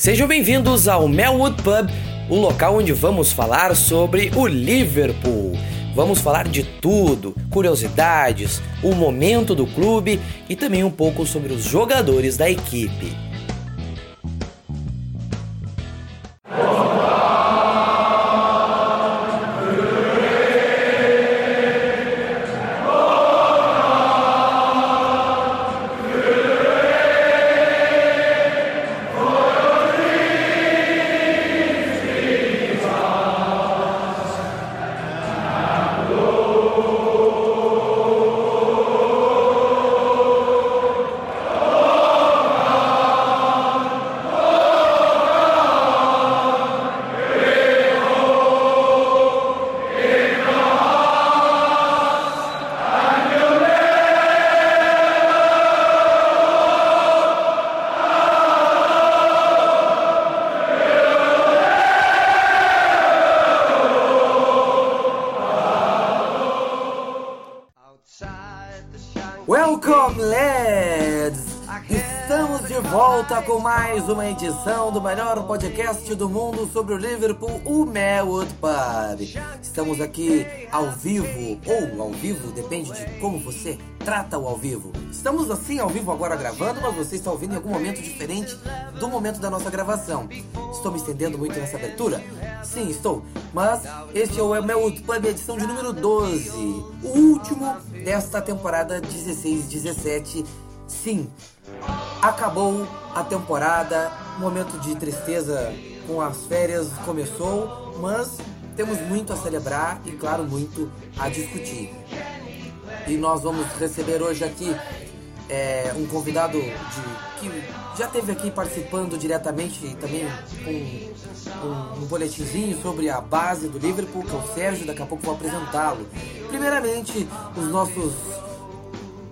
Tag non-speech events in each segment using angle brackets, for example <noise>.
Sejam bem-vindos ao Melwood Pub, o local onde vamos falar sobre o Liverpool. Vamos falar de tudo, curiosidades, o momento do clube e também um pouco sobre os jogadores da equipe. Mais uma edição do melhor podcast do mundo sobre o Liverpool, o Melwood Pub. Estamos aqui ao vivo, ou ao vivo, depende de como você trata o ao vivo. Estamos assim ao vivo agora gravando, mas você está ouvindo em algum momento diferente do momento da nossa gravação. Estou me estendendo muito nessa abertura? Sim, estou. Mas este é o Melwood Pub, edição de número 12. O último desta temporada 16-17. Sim, acabou a temporada, momento de tristeza com as férias começou, mas temos muito a celebrar e, claro, muito a discutir. E nós vamos receber hoje aqui é, um convidado de, que já esteve aqui participando diretamente e também com um, um boletimzinho sobre a base do Liverpool, que é o Sérgio, daqui a pouco vou apresentá-lo. Primeiramente, os nossos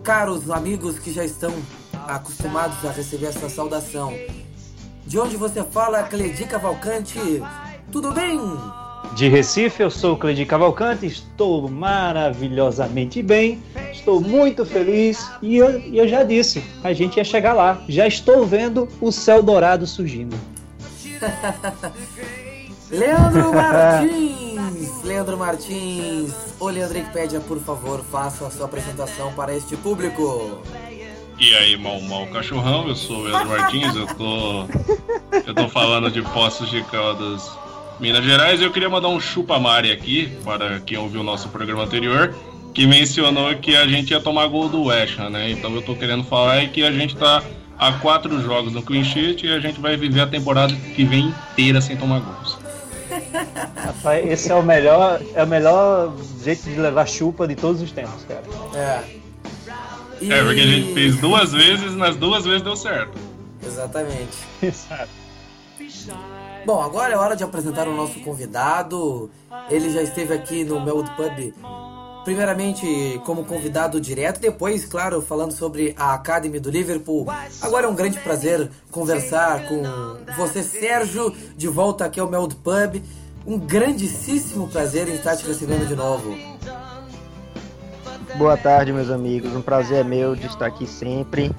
caros amigos que já estão acostumados a receber essa saudação. De onde você fala, Cledi Cavalcante? Tudo bem? De Recife, eu sou Cledi Cavalcante, estou maravilhosamente bem, estou muito feliz e eu, eu já disse, a gente ia chegar lá. Já estou vendo o céu dourado surgindo. <laughs> Leandro Martins! Leandro Martins, o Leandro Wikipedia, por favor, faça a sua apresentação para este público. E aí, mal mal cachorrão, eu sou o Martins, eu tô. Eu tô falando de Poços de Caldas, Minas Gerais, e eu queria mandar um chupa Mari aqui, para quem ouviu o nosso programa anterior, que mencionou que a gente ia tomar gol do West Ham, né? Então eu tô querendo falar que a gente tá a quatro jogos no clean sheet e a gente vai viver a temporada que vem inteira sem tomar gols. <laughs> Rapaz, esse é o melhor, é o melhor jeito de levar chupa de todos os tempos, cara. É. E... É, porque a gente fez duas vezes, nas duas vezes deu certo. Exatamente. <laughs> Exato. Bom, agora é hora de apresentar o nosso convidado. Ele já esteve aqui no Melwood Pub, primeiramente como convidado direto, depois, claro, falando sobre a Academy do Liverpool. Agora é um grande prazer conversar com você, Sérgio, de volta aqui ao Melwood Pub. Um grandíssimo prazer em estar te recebendo de novo. Boa tarde, meus amigos. Um prazer é meu de estar aqui sempre.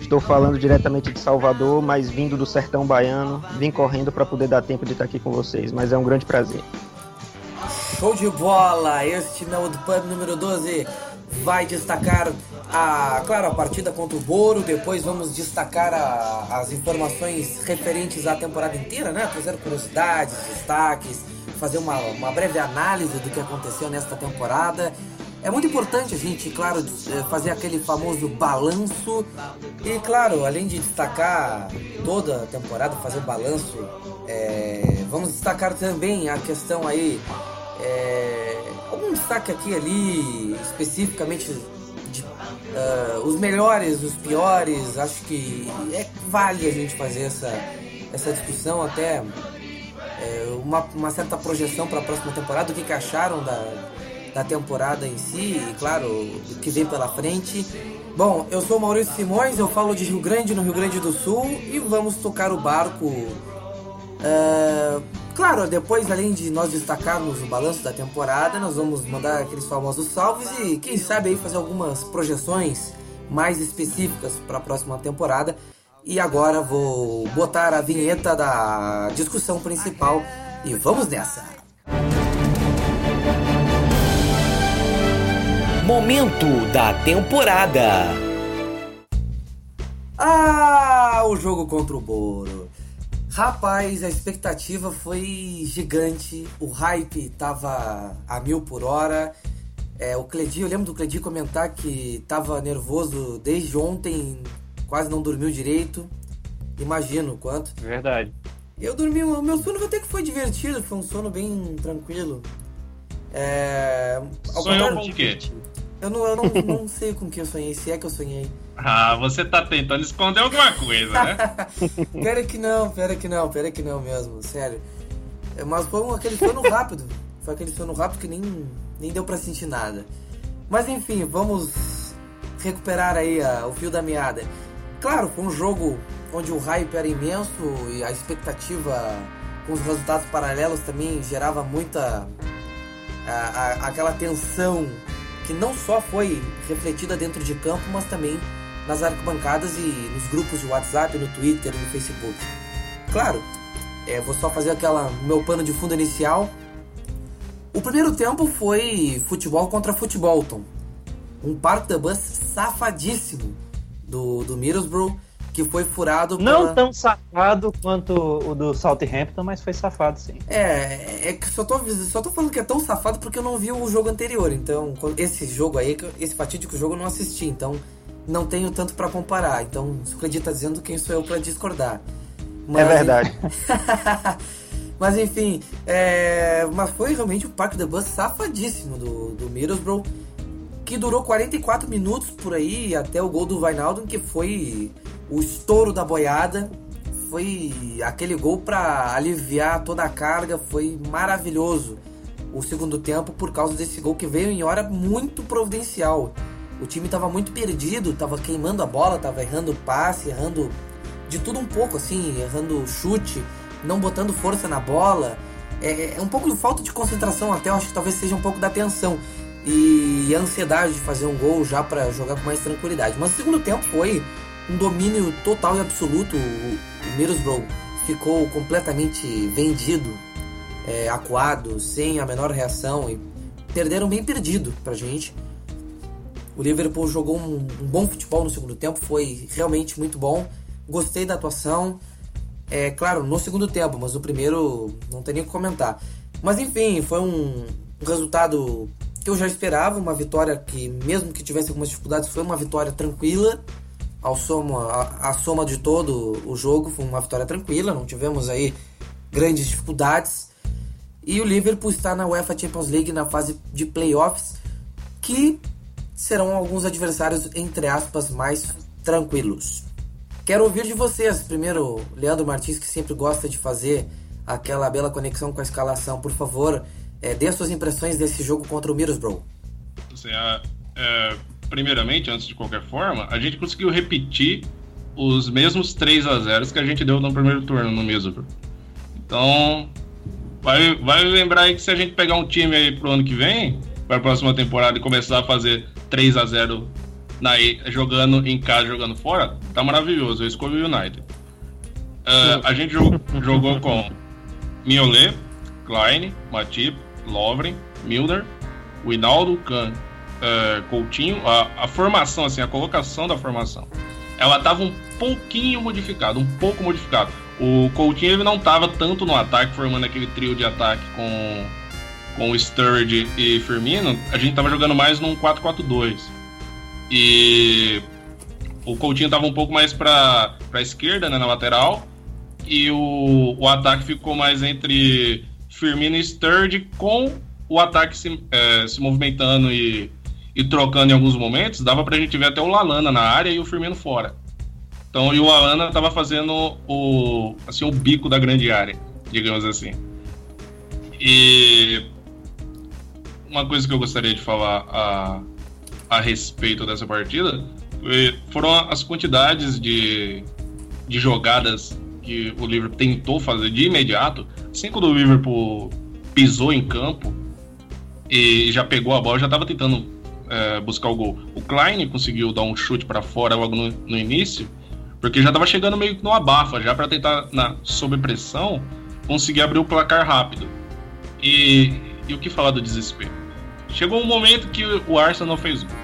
Estou falando diretamente de Salvador, mas vindo do sertão baiano. Vim correndo para poder dar tempo de estar aqui com vocês, mas é um grande prazer. Show de bola! Este Melwood Pub número 12 vai destacar a, claro, a partida contra o Boro. Depois vamos destacar a, as informações referentes à temporada inteira, né? Trazer curiosidades, destaques, fazer uma, uma breve análise do que aconteceu nesta temporada. É muito importante a gente, claro, fazer aquele famoso balanço. E, claro, além de destacar toda a temporada, fazer o balanço, é, vamos destacar também a questão aí, é, algum destaque aqui ali, especificamente de, uh, os melhores, os piores, acho que é vale a gente fazer essa, essa discussão até é, uma, uma certa projeção para a próxima temporada, o que, que acharam da da temporada em si e, claro, do que vem pela frente. Bom, eu sou Maurício Simões, eu falo de Rio Grande, no Rio Grande do Sul, e vamos tocar o barco. Uh, claro, depois, além de nós destacarmos o balanço da temporada, nós vamos mandar aqueles famosos salves e, quem sabe, aí fazer algumas projeções mais específicas para a próxima temporada. E agora vou botar a vinheta da discussão principal e vamos nessa. Momento da temporada. Ah, o jogo contra o Boro. Rapaz, a expectativa foi gigante, o hype tava a mil por hora. É, o Cledi, eu lembro do Cledi comentar que tava nervoso desde ontem, quase não dormiu direito. Imagino o quanto. Verdade. Eu dormi, o meu sono até que foi divertido, foi um sono bem tranquilo. É. Sonhou com o quê? Eu não, eu não, não <laughs> sei com que eu sonhei, se é que eu sonhei. Ah, você tá tentando esconder alguma coisa, né? <laughs> pera que não, pera que não, pera que não mesmo, sério. É, mas foi um, aquele sono rápido. Foi aquele sono rápido que nem, nem deu pra sentir nada. Mas enfim, vamos recuperar aí a, o fio da meada. Claro, foi um jogo onde o hype era imenso e a expectativa com os resultados paralelos também gerava muita a, a, aquela tensão que não só foi refletida dentro de campo, mas também nas arquibancadas e nos grupos de WhatsApp, no Twitter no Facebook. Claro, é, vou só fazer aquela meu pano de fundo inicial. O primeiro tempo foi futebol contra futebol, Tom. Um parque da bus safadíssimo do, do Middlesbrough que foi furado Não pela... tão safado quanto o do Southampton, mas foi safado sim. É, é que só tô, só tô falando que é tão safado porque eu não vi o jogo anterior. Então, esse jogo aí, esse fatídico jogo eu não assisti. Então, não tenho tanto para comparar. Então, se o Cledir tá dizendo, quem sou eu para discordar? Mas... É verdade. <laughs> mas enfim, é... mas foi realmente o Parque the Bus safadíssimo do, do Middlesbrough, que durou 44 minutos por aí, até o gol do Vainaldum, que foi o estouro da boiada. Foi aquele gol para aliviar toda a carga, foi maravilhoso o segundo tempo por causa desse gol que veio em hora muito providencial. O time estava muito perdido, estava queimando a bola, estava errando passe, errando de tudo um pouco, assim, errando chute, não botando força na bola. É, é um pouco de falta de concentração, até acho que talvez seja um pouco da tensão e ansiedade de fazer um gol já para jogar com mais tranquilidade. Mas o segundo tempo foi um domínio total e absoluto. O Middlesbrough ficou completamente vendido, é, acuado, sem a menor reação e perderam bem perdido pra gente. O Liverpool jogou um, um, bom futebol no segundo tempo, foi realmente muito bom. Gostei da atuação. É claro, no segundo tempo, mas no primeiro não tem nem o que comentar. Mas enfim, foi um resultado que eu já esperava, uma vitória que, mesmo que tivesse algumas dificuldades, foi uma vitória tranquila. Ao soma, a, a soma de todo o jogo foi uma vitória tranquila, não tivemos aí grandes dificuldades. E o Liverpool está na UEFA Champions League na fase de playoffs, que serão alguns adversários, entre aspas, mais tranquilos. Quero ouvir de vocês. Primeiro, Leandro Martins, que sempre gosta de fazer aquela bela conexão com a escalação. Por favor, é, dê suas impressões desse jogo contra o Middlesbrough. Assim, é, primeiramente, antes de qualquer forma, a gente conseguiu repetir os mesmos 3 a 0 que a gente deu no primeiro turno no Middlesbrough. Então, vai, vai lembrar aí que se a gente pegar um time aí pro ano que vem, para a próxima temporada e começar a fazer 3 a 0 na, jogando em casa, jogando fora, tá maravilhoso. Eu escolhi o United. Uh, a gente jogou, jogou com Miolet, Klein, Matip, Lovren, Milner, Winaldo, Kahn, uh, Coutinho. A, a, formação, assim, a colocação da formação, ela tava um pouquinho modificada, um pouco modificada. O Coutinho ele não tava tanto no ataque, formando aquele trio de ataque com com Sturridge e Firmino, a gente tava jogando mais num 4-4-2. E o Coutinho tava um pouco mais para a esquerda, né, na lateral, e o, o ataque ficou mais entre Firmino e Sturridge, com o ataque se, é, se movimentando e, e trocando em alguns momentos, dava pra gente ver até o Lalana na área e o Firmino fora. Então, e o Lalana tava fazendo o, assim, o bico da grande área, digamos assim. E uma coisa que eu gostaria de falar a, a respeito dessa partida foram as quantidades de, de jogadas que o Liverpool tentou fazer de imediato. Assim quando o Liverpool pisou em campo e já pegou a bola, já estava tentando é, buscar o gol. O Klein conseguiu dar um chute para fora logo no, no, início, Porque já tava chegando meio que no abafa, já para tentar, na, sob pressão, conseguir abrir o placar rápido. E, e o que falar do desespero? Chegou um momento que o Arsenal fez gol.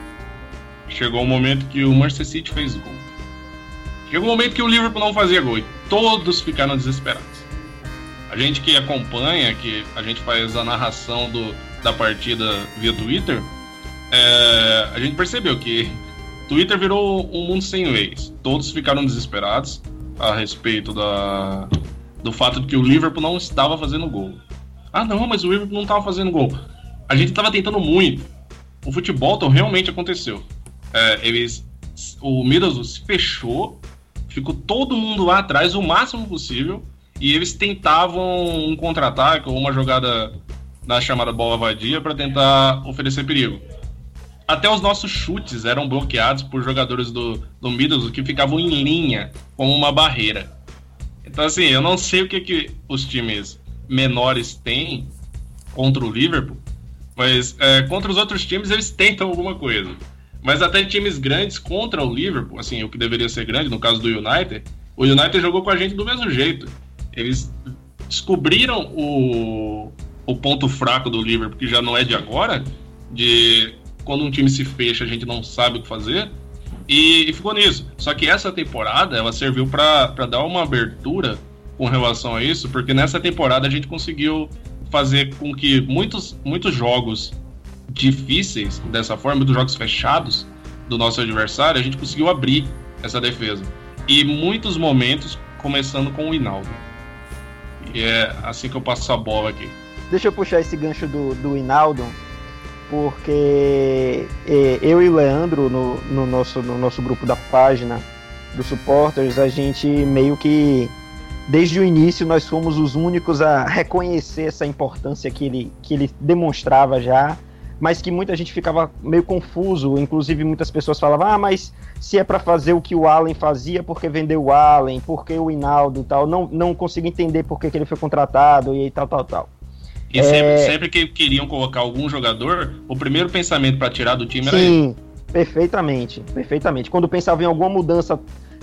Chegou um momento que o Manchester City fez gol. Chegou um momento que o Liverpool não fazia gol e todos ficaram desesperados. A gente que acompanha, que a gente faz a narração do, da partida via Twitter, é, a gente percebeu que Twitter virou um mundo sem leis. Todos ficaram desesperados a respeito da, do fato de que o Liverpool não estava fazendo gol. Ah, não, mas o Liverpool não estava fazendo gol. A gente estava tentando muito. O futebol então, realmente aconteceu. É, eles, o Middlesbrough se fechou, ficou todo mundo lá atrás o máximo possível e eles tentavam um contra-ataque ou uma jogada na chamada bola vadia para tentar oferecer perigo até os nossos chutes eram bloqueados por jogadores do, do Middlesbrough que ficavam em linha como uma barreira. Então, assim, eu não sei o que, que os times menores têm contra o Liverpool, mas é, contra os outros times eles tentam alguma coisa. Mas até times grandes contra o Liverpool, assim, o que deveria ser grande, no caso do United, o United jogou com a gente do mesmo jeito. Eles descobriram o, o ponto fraco do Liverpool, que já não é de agora, de quando um time se fecha, a gente não sabe o que fazer. E, e ficou nisso. Só que essa temporada, ela serviu para dar uma abertura com relação a isso, porque nessa temporada a gente conseguiu fazer com que muitos, muitos jogos difíceis dessa forma, muitos jogos fechados do nosso adversário, a gente conseguiu abrir essa defesa. E muitos momentos começando com o Hinaldo. E é assim que eu passo a bola aqui. Deixa eu puxar esse gancho do, do Hinaldo porque é, eu e o Leandro, no, no, nosso, no nosso grupo da página dos supporters, a gente meio que, desde o início, nós fomos os únicos a reconhecer essa importância que ele, que ele demonstrava já, mas que muita gente ficava meio confuso, inclusive muitas pessoas falavam, ah, mas se é para fazer o que o Allen fazia, porque vendeu o Allen, porque o Hinaldo e tal, não, não consigo entender por que ele foi contratado e tal, tal, tal. E é... sempre, sempre, que queriam colocar algum jogador, o primeiro pensamento para tirar do time Sim, era Sim, perfeitamente, perfeitamente. Quando pensava em alguma mudança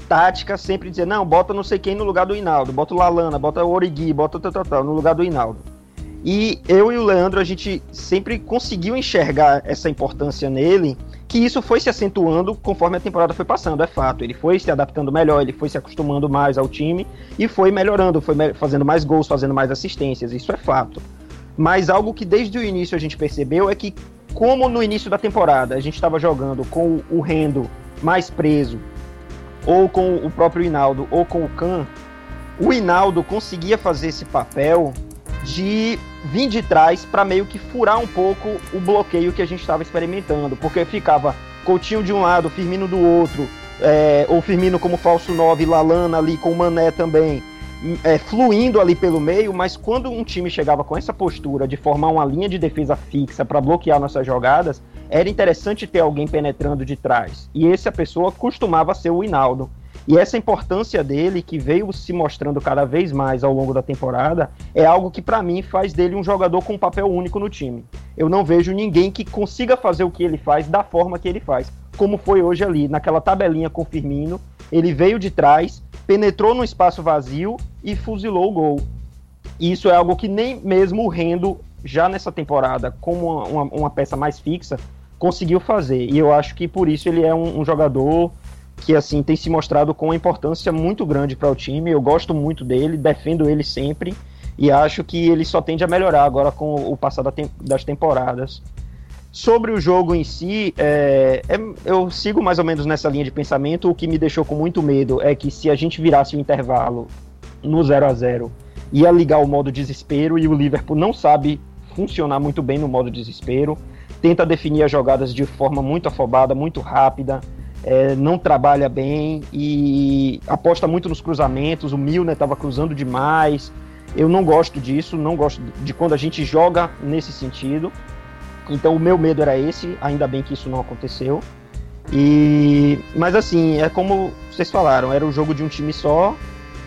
tática, sempre dizia, não, bota não sei quem no lugar do Hinaldo, bota o Lalana, bota o Origui, bota tal, tal, tal, no lugar do Hinaldo. E eu e o Leandro, a gente sempre conseguiu enxergar essa importância nele, que isso foi se acentuando conforme a temporada foi passando, é fato. Ele foi se adaptando melhor, ele foi se acostumando mais ao time e foi melhorando, foi fazendo mais gols, fazendo mais assistências, isso é fato. Mas algo que desde o início a gente percebeu é que, como no início da temporada a gente estava jogando com o Rendo mais preso, ou com o próprio Hinaldo, ou com o Khan, o Hinaldo conseguia fazer esse papel de vir de trás para meio que furar um pouco o bloqueio que a gente estava experimentando, porque ficava Coutinho de um lado, Firmino do outro, é, ou Firmino como falso 9, Lalana ali com o Mané também é, fluindo ali pelo meio, mas quando um time chegava com essa postura de formar uma linha de defesa fixa para bloquear nossas jogadas, era interessante ter alguém penetrando de trás. E essa pessoa costumava ser o Hinaldo. E essa importância dele, que veio se mostrando cada vez mais ao longo da temporada, é algo que para mim faz dele um jogador com um papel único no time. Eu não vejo ninguém que consiga fazer o que ele faz da forma que ele faz, como foi hoje ali, naquela tabelinha com o Firmino. Ele veio de trás, penetrou no espaço vazio e fuzilou o gol. Isso é algo que nem mesmo o Rendo, já nessa temporada, como uma, uma, uma, peça mais fixa, conseguiu fazer. E eu acho que por isso ele é um, um jogador que assim tem se mostrado com uma importância muito grande para o time. Eu gosto muito dele, defendo ele sempre e acho que ele só tende a melhorar agora com o passar das temporadas. Sobre o jogo em si, é, é, eu sigo mais ou menos nessa linha de pensamento. O que me deixou com muito medo é que se a gente virasse o intervalo no 0 a 0 ia ligar o modo desespero e o Liverpool não sabe funcionar muito bem no modo desespero. Tenta definir as jogadas de forma muito afobada, muito rápida, é, não trabalha bem e aposta muito nos cruzamentos. O Milner estava cruzando demais. Eu não gosto disso, não gosto de quando a gente joga nesse sentido. Então o meu medo era esse, ainda bem que isso não aconteceu. E mas assim, é como vocês falaram, era o jogo de um time só.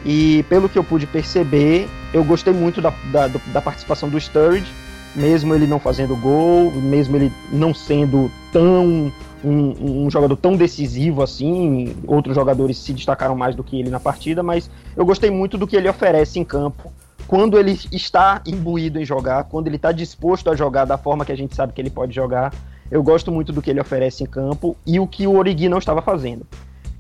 E pelo que eu pude perceber, eu gostei muito da, da, da participação do Sturridge. mesmo ele não fazendo gol, mesmo ele não sendo tão um, um, jogador tão decisivo assim, outros jogadores se destacaram mais do que ele na partida, mas eu gostei muito do que ele oferece em campo quando ele está imbuído em jogar, quando ele está disposto a jogar da forma que a gente sabe que ele pode jogar. Eu gosto muito do que ele oferece em campo e o que o Origi não estava fazendo.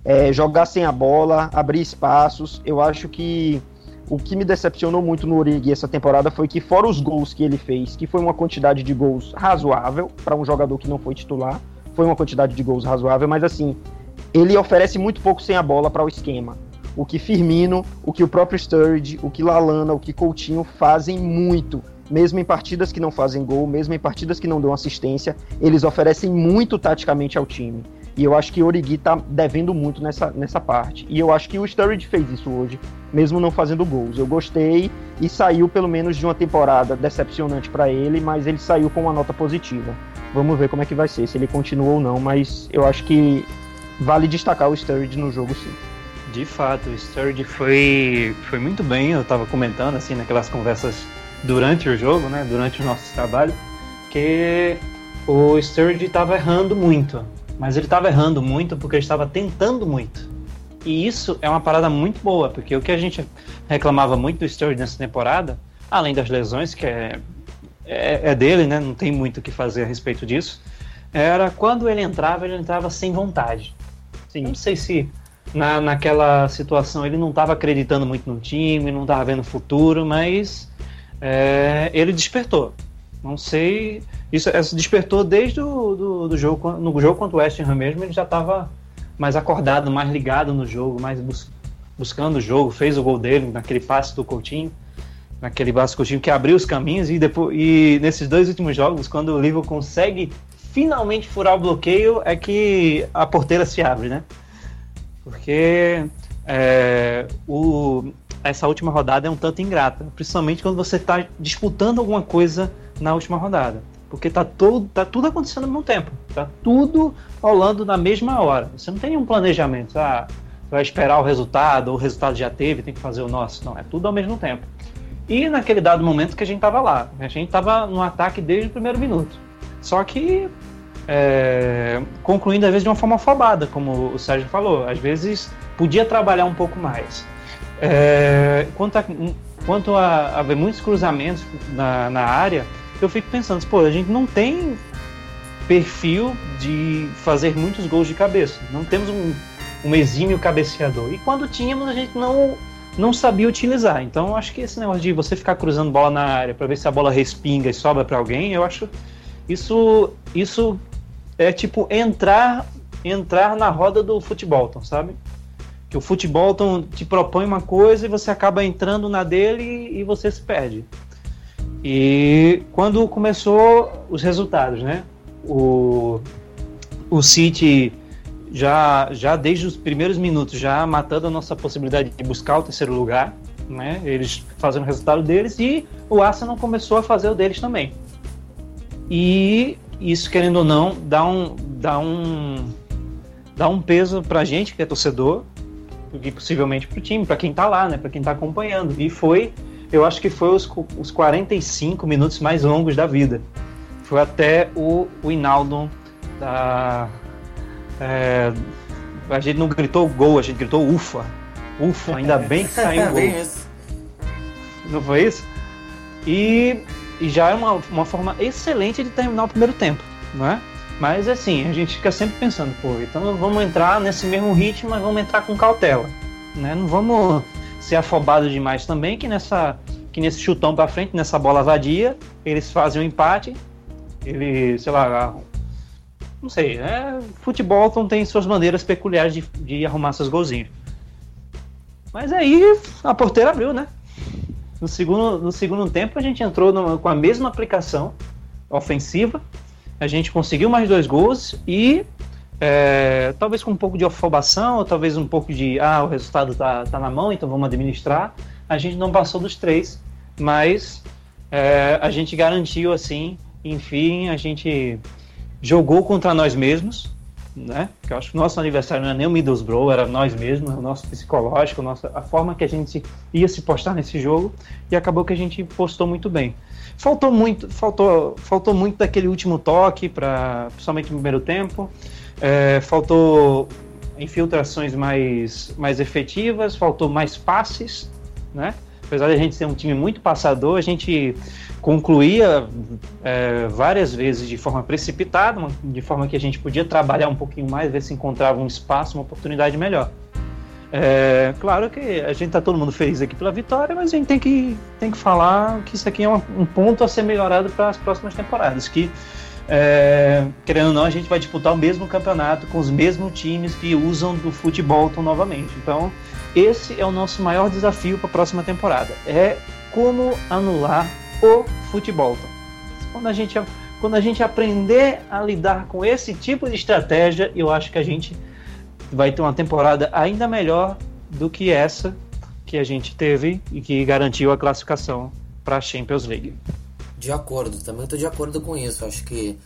É, jogar sem a bola, abrir espaços. Eu acho que o que me decepcionou muito no Origi essa temporada foi que, fora os gols que ele fez, que foi uma quantidade de gols razoável para um jogador que não foi titular, foi uma quantidade de gols razoável, mas assim, ele oferece muito pouco sem a bola para o esquema. O que Firmino, o que o próprio Sturridge, o que Lalana, o que Coutinho fazem muito. Mesmo em partidas que não fazem gol, mesmo em partidas que não dão assistência, eles oferecem muito taticamente ao time. E eu acho que o Origi tá devendo muito nessa, nessa parte. E eu acho que o Sturridge fez isso hoje, mesmo não fazendo gols. Eu gostei e saiu pelo menos de uma temporada decepcionante para ele, mas ele saiu com uma nota positiva. Vamos ver como é que vai ser, se ele continua ou não, mas eu acho que vale destacar o Sturridge no jogo sim. De fato, o Sturridge foi, foi muito bem, eu estava comentando assim naquelas conversas durante o jogo, né, durante o nosso trabalho, que o Sturridge estava errando muito, mas ele estava errando muito porque ele estava tentando muito. E isso é uma parada muito boa, porque o que a gente reclamava muito do Sturridge nessa temporada, além das lesões, que é é, é dele, né? Não tem muito o que fazer a respeito disso. Era quando ele entrava, ele entrava sem vontade. Sim. Não sei se na, naquela situação ele não estava acreditando muito no time, não estava vendo futuro, mas é, ele despertou. Não sei. Isso, isso despertou desde o do, do, jogo, no jogo contra o West Ham mesmo, ele já estava mais acordado, mais ligado no jogo, mais bus, buscando o jogo, fez o gol dele naquele passe do Coutinho naquele Vasco time que abriu os caminhos e depois e nesses dois últimos jogos, quando o Liverpool consegue finalmente furar o bloqueio, é que a porteira se abre, né? Porque é, o, essa última rodada é um tanto ingrata, principalmente quando você está disputando alguma coisa na última rodada. Porque tá, todo, tá tudo acontecendo ao mesmo tempo. Tá tudo rolando na mesma hora. Você não tem nenhum planejamento. Ah, vai esperar o resultado, ou o resultado já teve, tem que fazer o nosso. Não, é tudo ao mesmo tempo. E naquele dado momento que a gente estava lá, a gente estava no ataque desde o primeiro minuto. Só que é, concluindo às vezes de uma forma afobada, como o Sérgio falou, às vezes podia trabalhar um pouco mais. É, quanto, a, quanto a haver muitos cruzamentos na, na área, eu fico pensando, pô, a gente não tem perfil de fazer muitos gols de cabeça, não temos um, um exímio cabeceador. E quando tínhamos, a gente não não sabia utilizar. Então, acho que esse negócio de você ficar cruzando bola na área para ver se a bola respinga e sobra para alguém, eu acho isso isso é tipo entrar entrar na roda do futebol, sabe? Que o futebol te propõe uma coisa e você acaba entrando na dele e você se perde. E quando começou os resultados, né? O, o City já, já desde os primeiros minutos, já matando a nossa possibilidade de buscar o terceiro lugar, né? Eles fazendo o resultado deles e o Arsenal começou a fazer o deles também. E isso, querendo ou não, dá um, dá um, dá um peso pra gente que é torcedor, e possivelmente pro time, para quem tá lá, né? Para quem tá acompanhando. E foi, eu acho que foi os, os 45 minutos mais longos da vida. Foi até o, o Inaldo da, é, a gente não gritou gol, a gente gritou ufa. Ufa, ainda bem que saiu o <laughs> gol. Não foi isso? E, e já é uma, uma forma excelente de terminar o primeiro tempo, não é? Mas assim, a gente fica sempre pensando, pô, então vamos entrar nesse mesmo ritmo, mas vamos entrar com cautela, né? Não vamos ser afobados demais também, que nessa que nesse chutão para frente, nessa bola vadia, eles fazem um empate, ele, sei lá, não sei, é, futebol não tem suas maneiras peculiares de, de arrumar seus golzinhos. Mas aí a porteira abriu, né? No segundo, no segundo tempo a gente entrou numa, com a mesma aplicação ofensiva, a gente conseguiu mais dois gols e é, talvez com um pouco de afobação, ou talvez um pouco de ah, o resultado tá, tá na mão, então vamos administrar. A gente não passou dos três, mas é, a gente garantiu assim, enfim, a gente jogou contra nós mesmos, né? Que eu acho que o nosso aniversário não é nem o Middlesbrough, era nós mesmos, o nosso psicológico, a, nossa, a forma que a gente ia se postar nesse jogo, e acabou que a gente postou muito bem. Faltou muito, faltou, faltou muito daquele último toque, para principalmente no primeiro tempo. É, faltou infiltrações mais, mais efetivas, faltou mais passes, né? Apesar de a gente ser um time muito passador, a gente concluía é, várias vezes de forma precipitada, de forma que a gente podia trabalhar um pouquinho mais, ver se encontrava um espaço, uma oportunidade melhor. É, claro que a gente tá todo mundo feliz aqui pela vitória, mas a gente tem que, tem que falar que isso aqui é um, um ponto a ser melhorado para as próximas temporadas. Que, é, querendo ou não, a gente vai disputar o mesmo campeonato com os mesmos times que usam do futebol novamente. Então, esse é o nosso maior desafio para a próxima temporada: é como anular o futebol. Quando a gente, quando a gente aprender a lidar com esse tipo de estratégia, eu acho que a gente vai ter uma temporada ainda melhor do que essa que a gente teve e que garantiu a classificação para a Champions League. De acordo, também estou de acordo com isso. Acho que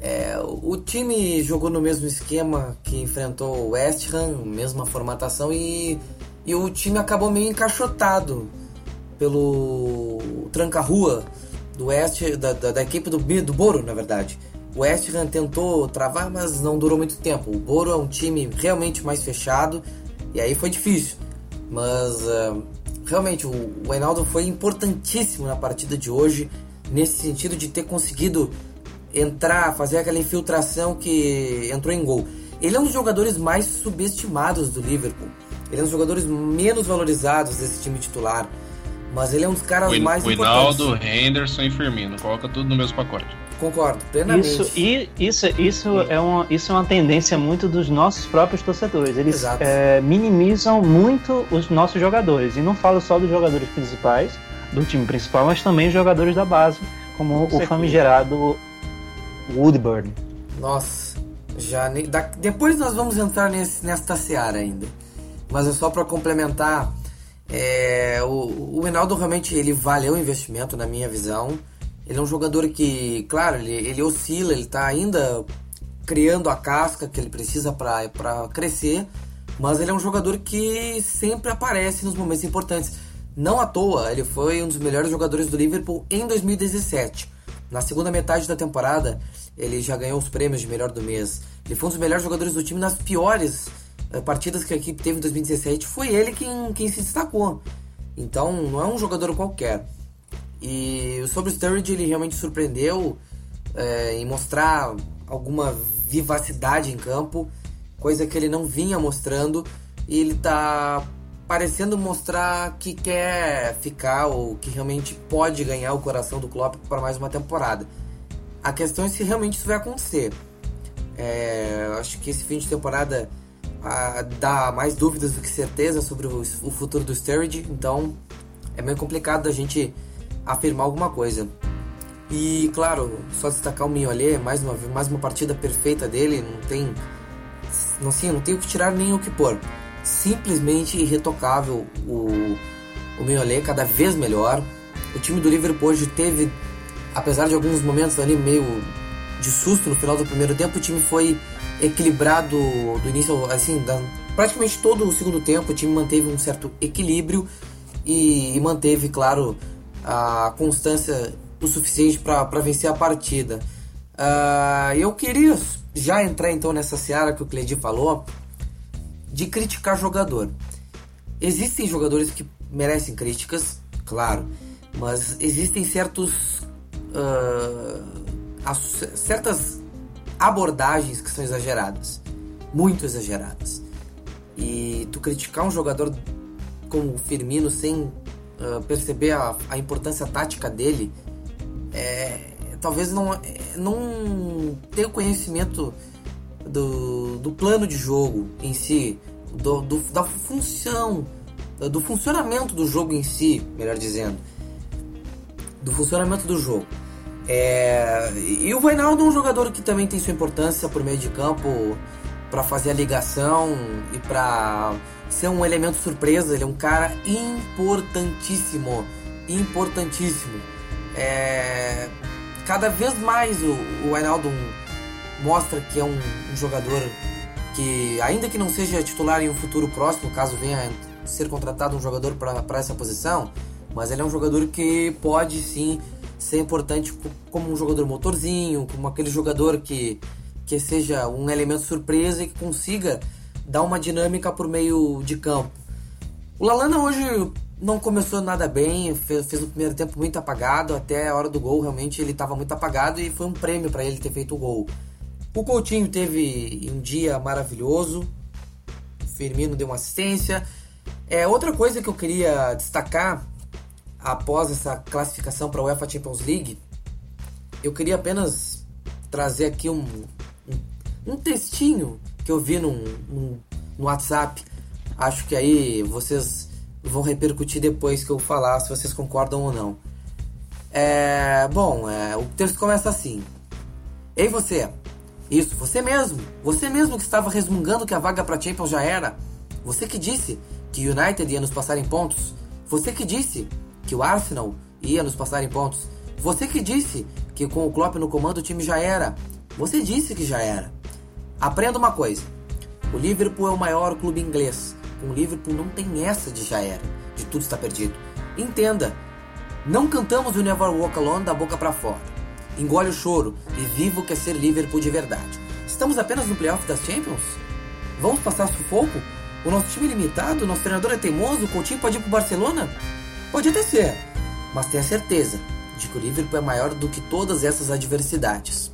é, o time jogou no mesmo esquema que enfrentou o West Ham, mesma formatação, e, e o time acabou meio encaixotado pelo tranca-rua do West, da, da, da, equipe do, do Boro, na verdade. O West Ham tentou travar, mas não durou muito tempo. O Boro é um time realmente mais fechado e aí foi difícil. Mas uh, realmente o, o Reinaldo foi importantíssimo na partida de hoje, nesse sentido de ter conseguido entrar, fazer aquela infiltração que entrou em gol. Ele é um dos jogadores mais subestimados do Liverpool. Ele é um dos jogadores menos valorizados desse time titular. Mas ele é um dos caras o, mais o importantes. O Henderson e Firmino. Coloca tudo no mesmo pacote. Concordo, plenamente. Isso, e, isso, isso, é uma, isso é uma tendência muito dos nossos próprios torcedores. Eles é, minimizam muito os nossos jogadores. E não falo só dos jogadores principais, do time principal, mas também jogadores da base, como Com o famigerado Woodburn. Nossa, já da, depois nós vamos entrar nesse, nesta seara ainda. Mas é só para complementar, é, o, o Reinaldo realmente ele valeu o investimento na minha visão. Ele é um jogador que, claro, ele, ele oscila, ele está ainda criando a casca que ele precisa para crescer, mas ele é um jogador que sempre aparece nos momentos importantes. Não à toa, ele foi um dos melhores jogadores do Liverpool em 2017. Na segunda metade da temporada, ele já ganhou os prêmios de melhor do mês. Ele foi um dos melhores jogadores do time nas piores partidas que a equipe teve em 2017. Foi ele quem, quem se destacou. Então, não é um jogador qualquer. E sobre o Sturridge, ele realmente surpreendeu é, em mostrar alguma vivacidade em campo, coisa que ele não vinha mostrando. E ele tá parecendo mostrar que quer ficar ou que realmente pode ganhar o coração do Klopp para mais uma temporada. A questão é se realmente isso vai acontecer. É, acho que esse fim de temporada ah, dá mais dúvidas do que certeza sobre o, o futuro do Sturridge, então é meio complicado da gente afirmar alguma coisa. E claro, só destacar o Mignolet, mais uma mais uma partida perfeita dele, não tem não sim, não tem o que tirar nem o que pôr. Simplesmente irretocável o o Mignolet cada vez melhor. O time do Liverpool hoje teve apesar de alguns momentos ali meio de susto no final do primeiro tempo, o time foi equilibrado do início assim, da, praticamente todo o segundo tempo, o time manteve um certo equilíbrio e, e manteve, claro, a constância o suficiente para vencer a partida. Uh, eu queria já entrar então nessa seara que o Cledi falou de criticar jogador. Existem jogadores que merecem críticas, claro, mas existem certos uh, certas abordagens que são exageradas, muito exageradas. E tu criticar um jogador como o Firmino sem uh, perceber a, a, importância tática dele, é, talvez não, é, não ter o conhecimento do, do plano de jogo em si, do, do, da função, do funcionamento do jogo em si, melhor dizendo, do funcionamento do jogo. É, e o Vainaldo é um jogador que também tem sua importância por meio de campo para fazer a ligação e para ser um elemento surpresa. Ele é um cara importantíssimo, importantíssimo. É, cada vez mais o, o Wijnaldum mostra que é um, um, jogador que ainda que não seja titular em um futuro próximo, caso venha ser contratado um jogador para essa posição, mas ele é um jogador que pode sim ser importante como um jogador motorzinho, como aquele jogador que, que seja um elemento surpresa e que consiga dar uma dinâmica por meio de campo. O Lalana hoje não começou nada bem, fez, fez o primeiro tempo muito apagado, até a hora do gol realmente ele estava muito apagado e foi um prêmio para ele ter feito o gol. O Coutinho teve um dia maravilhoso, o Firmino deu uma assistência. É, outra coisa que eu queria destacar após essa classificação para a UEFA Champions League, eu queria apenas trazer aqui um, um, um textinho que eu vi no WhatsApp. Acho que aí vocês vão repercutir depois que eu falar se vocês concordam ou não. É, bom, é, o texto começa assim: Ei você, isso, você mesmo, você mesmo que estava resmungando que a vaga para Champions já era, você que disse que o United ia nos passar em pontos, você que disse que o Arsenal ia nos passar em pontos. Você que disse que com o Klopp no comando o time já era. Você disse que já era. Aprenda uma coisa. O Liverpool é o maior clube inglês. Com o Liverpool não tem essa de já era, de tudo está perdido. Entenda. Não cantamos o Never Walk Alone da boca para fora. Engole o choro e viva o que é ser Liverpool de verdade. Estamos apenas no playoff das Champions? Vamos passar sufoco? O nosso time é limitado? Nosso treinador é teimoso? O Coutinho pode ir pro Barcelona? Pode até ser, mas tenha certeza de que o Liverpool é maior do que todas essas adversidades.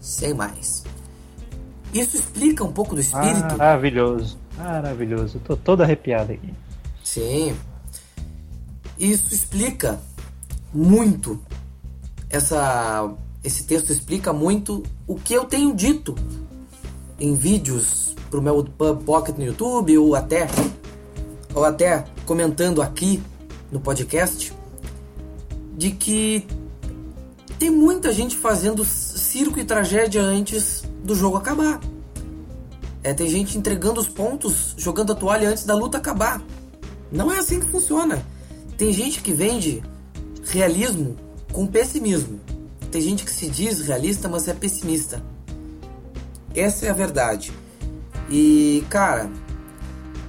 Sem mais. Isso explica um pouco do espírito. Maravilhoso, maravilhoso. Tô todo arrepiado aqui. Sim. Isso explica muito essa esse texto explica muito o que eu tenho dito em vídeos pro meu Pocket no YouTube ou até ou até comentando aqui no podcast de que tem muita gente fazendo circo e tragédia antes do jogo acabar. É, tem gente entregando os pontos, jogando a toalha antes da luta acabar. Não é assim que funciona. Tem gente que vende realismo com pessimismo. Tem gente que se diz realista, mas é pessimista. Essa é a verdade. E, cara,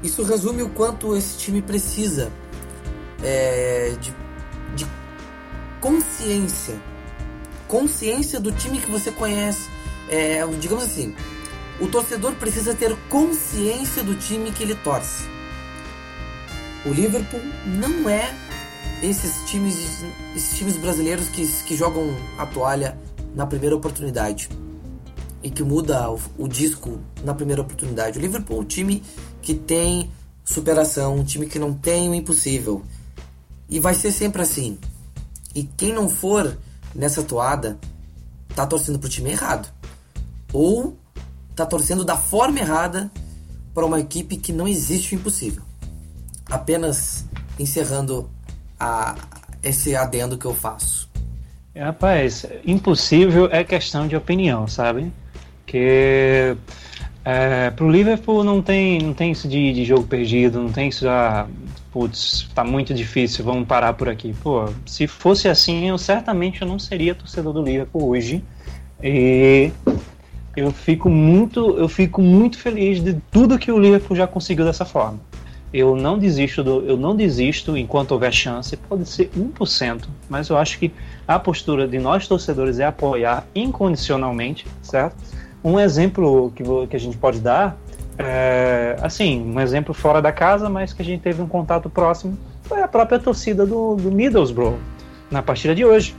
isso resume o quanto esse time precisa é, de, de consciência. Consciência do time que você conhece. É, digamos assim, o torcedor precisa ter consciência do time que ele torce. O Liverpool não é esses times, esses times brasileiros que, que jogam a toalha na primeira oportunidade e que muda o, o disco na primeira oportunidade. O Liverpool é um time que tem superação, um time que não tem o impossível. E vai ser sempre assim. E quem não for nessa toada tá torcendo pro time errado. Ou tá torcendo da forma errada para uma equipe que não existe o impossível. Apenas encerrando a, esse adendo que eu faço. Rapaz, impossível é questão de opinião, sabe? Que é, pro Liverpool não tem, não tem isso de, de jogo perdido, não tem isso de, ah, putz, tá muito difícil, vamos parar por aqui. Pô, se fosse assim, eu certamente eu não seria torcedor do Liverpool hoje. E eu fico muito, eu fico muito feliz de tudo que o Liverpool já conseguiu dessa forma. Eu não desisto do, eu não desisto enquanto houver chance, pode ser 1%, mas eu acho que a postura de nós torcedores é apoiar incondicionalmente, certo? Um exemplo que, que a gente pode dar, é, assim, um exemplo fora da casa, mas que a gente teve um contato próximo, foi a própria torcida do, do Middlesbrough na partida de hoje.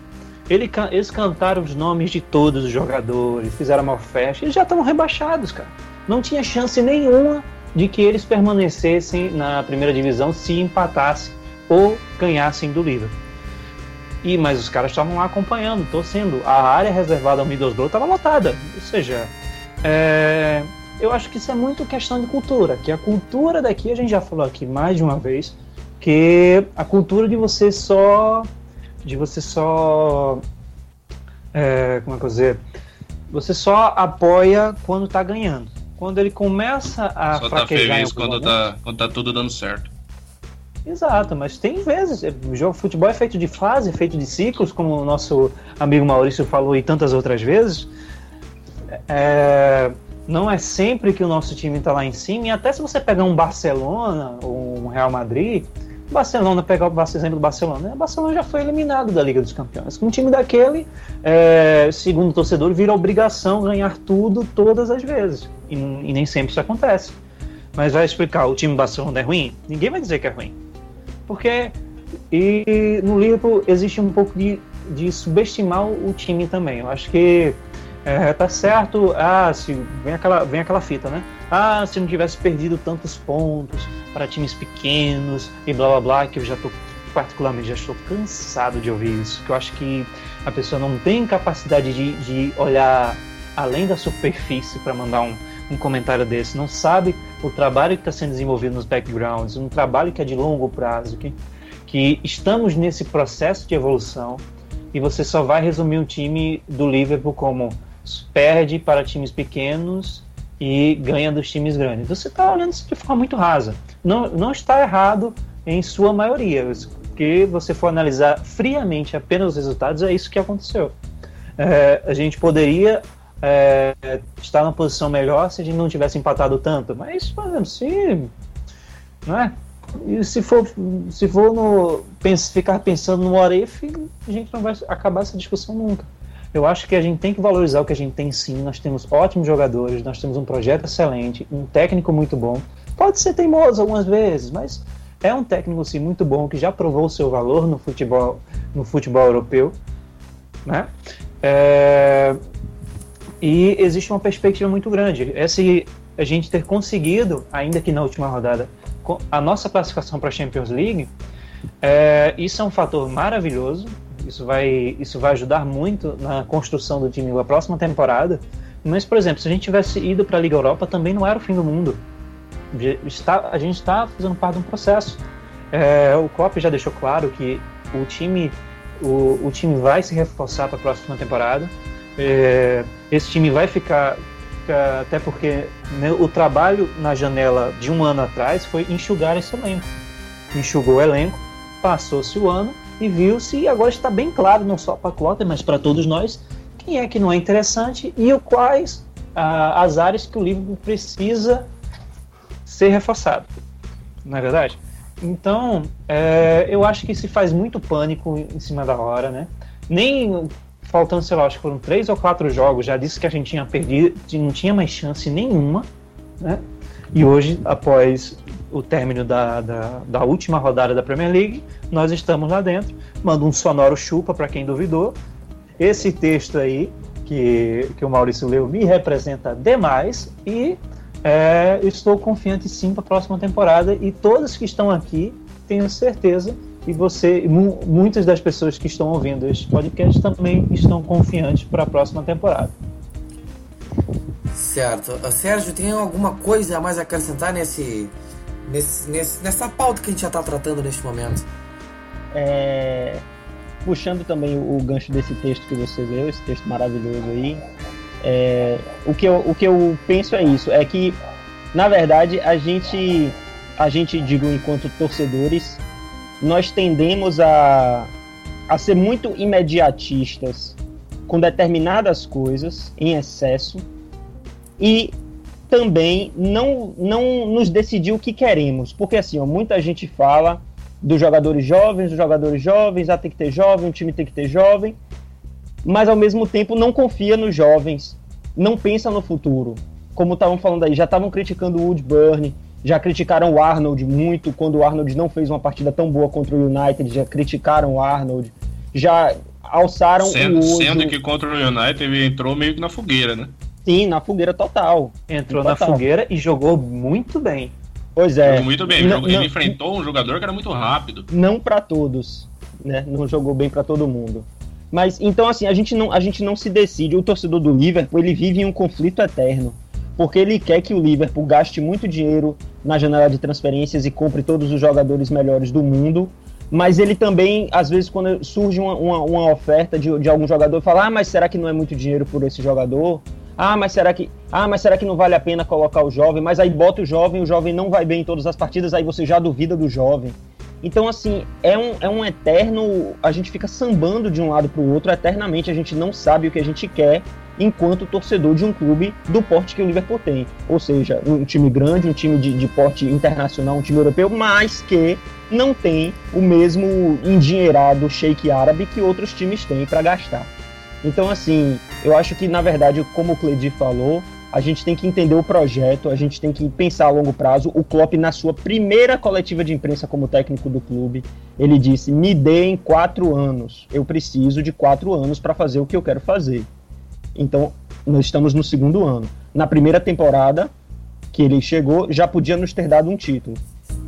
Ele, eles cantaram os nomes de todos os jogadores, fizeram uma festa, eles já estavam rebaixados, cara. Não tinha chance nenhuma de que eles permanecessem na primeira divisão se empatassem ou ganhassem do Liverpool. E, mas os caras estavam lá acompanhando, torcendo. A área reservada ao Middlesbrough estava lotada. Ou seja, é, eu acho que isso é muito questão de cultura. Que a cultura daqui, a gente já falou aqui mais de uma vez, que a cultura de você só. De você só. É, como é que eu dizer? Você só apoia quando está ganhando. Quando ele começa a. Só tá feliz quando tá, quando tá tudo dando certo. Exato, mas tem vezes. O jogo de futebol é feito de fase, é feito de ciclos, como o nosso amigo Maurício falou e tantas outras vezes. É, Não é sempre que o nosso time está lá em cima, e até se você pegar um Barcelona ou um Real Madrid, Barcelona, pegar o exemplo do Barcelona, o Barcelona já foi eliminado da Liga dos Campeões. Um time daquele, é, segundo o torcedor, vira obrigação ganhar tudo todas as vezes. E, e, nem sempre isso acontece. Mas vai explicar, o time do Barcelona é ruim? Ninguém vai dizer que é ruim. Porque e no Liverpool existe um pouco de, de subestimar o time também. Eu acho que é, tá certo, ah, se vem aquela, vem aquela fita, né? Ah, se não tivesse perdido tantos pontos para times pequenos e blá blá blá, que eu já tô particularmente já estou cansado de ouvir isso, que eu acho que a pessoa não tem capacidade de, de olhar além da superfície para mandar um, um comentário desse, não sabe o trabalho que está sendo desenvolvido nos backgrounds, um trabalho que é de longo prazo, que, que estamos nesse processo de evolução e você só vai resumir um time do Liverpool como perde para times pequenos e ganha dos times grandes. Você está olhando isso de forma muito rasa. Não, não está errado em sua maioria, porque você for analisar friamente apenas os resultados, é isso que aconteceu. É, a gente poderia é, estar numa posição melhor se a gente não tivesse empatado tanto, mas, exemplo, se. Não é? E se for, se for no, pens, ficar pensando no Aref, a gente não vai acabar essa discussão nunca. Eu acho que a gente tem que valorizar o que a gente tem sim. Nós temos ótimos jogadores, nós temos um projeto excelente, um técnico muito bom. Pode ser teimoso algumas vezes, mas é um técnico sim muito bom que já provou o seu valor no futebol, no futebol europeu, né? É... E existe uma perspectiva muito grande. Esse a gente ter conseguido, ainda que na última rodada, a nossa classificação para a Champions League, é... isso é um fator maravilhoso isso vai, isso vai ajudar muito na construção do time da próxima temporada. Mas, por exemplo, se a gente tivesse ido para a Liga Europa, também não era o fim do mundo. Está, a gente está fazendo parte de um processo. É, o Klopp já deixou claro que o time, o, o time vai se reforçar para a próxima temporada. É, esse time vai ficar, ficar até porque né, o trabalho na janela de um ano atrás foi enxugar esse elenco. Enxugou o elenco, passou-se o ano e viu-se, e agora está bem claro, não só para Clota, mas para todos nós, quem é que não é interessante e o quais ah, as áreas que o livro precisa ser reforçado. Não é verdade? Então, é, eu acho que se faz muito pânico em cima da hora, né? Nem faltando, sei lá, acho que foram três ou quatro jogos, já disse que a gente tinha perdido, não tinha mais chance nenhuma, né? E hoje, após o término da, da, da, última rodada da Premier League, nós estamos lá dentro. Manda um sonoro chupa para quem duvidou. Esse texto aí, que, que o Maurício leu, me representa demais e é, estou confiante sim para a próxima temporada. E todos que estão aqui, tenho certeza, e você, mu muitas das pessoas que estão ouvindo este podcast também estão confiantes para a próxima temporada. Certo. Uh, Sérgio, tem alguma coisa a mais a acrescentar nesse, nesse, nesse, nessa pauta que a gente já está tratando neste momento? É, puxando também o, gancho desse texto que você leu, esse texto maravilhoso aí, é, o, que eu, o que eu penso é isso, é que, na verdade, a gente, a gente, digo, enquanto torcedores, nós tendemos a, a ser muito imediatistas com determinadas coisas em excesso e também não, não nos decidir o que queremos. Porque assim, ó, muita gente fala dos jogadores jovens, dos jogadores jovens, ah, tem que ter jovem, o time tem que ter jovem, mas ao mesmo tempo não confia nos jovens, não pensa no futuro. Como estavam falando aí, já estavam criticando o Woodburn, já criticaram o Arnold muito quando o Arnold não fez uma partida tão boa contra o United, já criticaram o Arnold, já alçaram sendo, o Sendo que contra o United ele entrou meio que na fogueira, né? Sim, na fogueira total. Entrou total. na fogueira e jogou muito bem. Pois é. Jogou muito bem. Não, ele não, enfrentou um jogador que era muito rápido. Não para todos, né? Não jogou bem para todo mundo. Mas então assim, a gente não a gente não se decide. O torcedor do Liverpool, ele vive em um conflito eterno, porque ele quer que o Liverpool gaste muito dinheiro na janela de transferências e compre todos os jogadores melhores do mundo, mas ele também, às vezes, quando surge uma, uma, uma oferta de, de algum jogador, fala: Ah, mas será que não é muito dinheiro por esse jogador? Ah, mas será que, ah, mas será que não vale a pena colocar o jovem? Mas aí bota o jovem, o jovem não vai bem em todas as partidas, aí você já duvida do jovem. Então, assim, é um, é um eterno. A gente fica sambando de um lado para o outro eternamente, a gente não sabe o que a gente quer enquanto torcedor de um clube do porte que o Liverpool tem. Ou seja, um time grande, um time de, de porte internacional, um time europeu, mas que não tem o mesmo endinheirado shake árabe que outros times têm para gastar. Então, assim, eu acho que, na verdade, como o Cledi falou, a gente tem que entender o projeto, a gente tem que pensar a longo prazo. O Klopp, na sua primeira coletiva de imprensa como técnico do clube, ele disse: me deem quatro anos. Eu preciso de quatro anos para fazer o que eu quero fazer. Então, nós estamos no segundo ano. Na primeira temporada que ele chegou, já podia nos ter dado um título,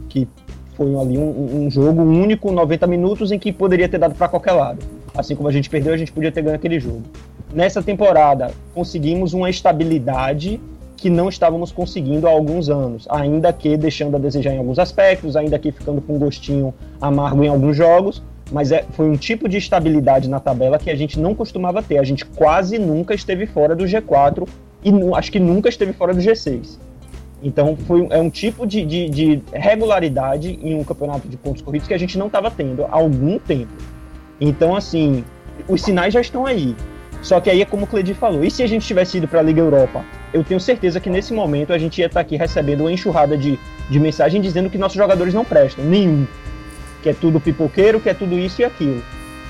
que foi ali um, um jogo único, 90 minutos, em que poderia ter dado para qualquer lado. Assim como a gente perdeu, a gente podia ter ganho aquele jogo. Nessa temporada, conseguimos uma estabilidade que não estávamos conseguindo há alguns anos, ainda que deixando a desejar em alguns aspectos, ainda que ficando com um gostinho amargo em alguns jogos, mas é, foi um tipo de estabilidade na tabela que a gente não costumava ter. A gente quase nunca esteve fora do G4 e acho que nunca esteve fora do G6. Então foi, é um tipo de, de, de regularidade em um campeonato de pontos corridos que a gente não estava tendo há algum tempo. Então, assim, os sinais já estão aí. Só que aí é como o Cledi falou, e se a gente tivesse ido para a Liga Europa? Eu tenho certeza que nesse momento a gente ia estar tá aqui recebendo uma enxurrada de, de mensagem dizendo que nossos jogadores não prestam, nenhum que é tudo pipoqueiro, que é tudo isso e aquilo.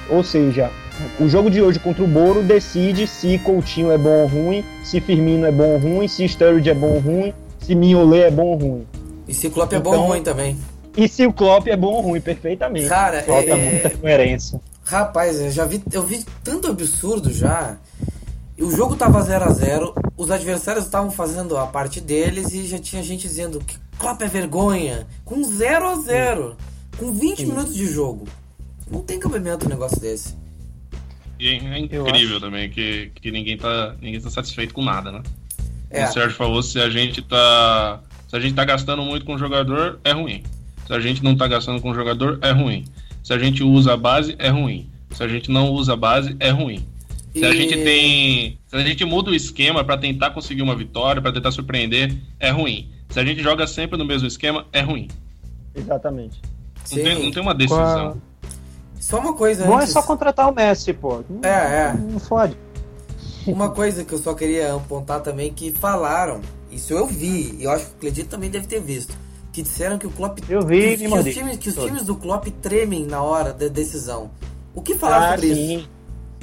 Ou seja, o jogo de hoje contra o Boro decide se Coutinho é bom ou ruim, se Firmino é bom ou ruim, se Sturridge é bom ou ruim, se Mignolet é bom ou ruim. E se o Klopp é bom ou então, ruim também. E se o Klopp é bom ou ruim, perfeitamente. Cara, Falta é... muita coerência. Rapaz, eu já vi, eu vi tanto absurdo já. O jogo tava 0 a 0 os adversários estavam fazendo a parte deles e já tinha gente dizendo que Klopp é vergonha, com 0 a 0 com 20 Sim. minutos de jogo. Não tem cabimento um negócio desse. E é incrível também que, que ninguém, tá, ninguém tá satisfeito com nada, né? É. O Sérgio falou se a gente tá. Se a gente tá gastando muito com o jogador, é ruim. Se a gente não tá gastando com o jogador, é ruim. Se a gente usa a base, é ruim. Se a gente não usa a base, é ruim. Se e... a gente tem. Se a gente muda o esquema para tentar conseguir uma vitória, para tentar surpreender, é ruim. Se a gente joga sempre no mesmo esquema, é ruim. Exatamente. Não tem, não tem, uma decisão. Só uma coisa Bom antes... é só contratar o Messi, pô. É, é. Não fode. Uma coisa que eu só queria apontar também que falaram, isso eu vi, e eu acho que o Cledito também deve ter visto, que disseram que o Klopp eu vi, que, que os, times, que os times do Klopp tremem na hora da decisão. O que falaram ah, sobre sim. isso?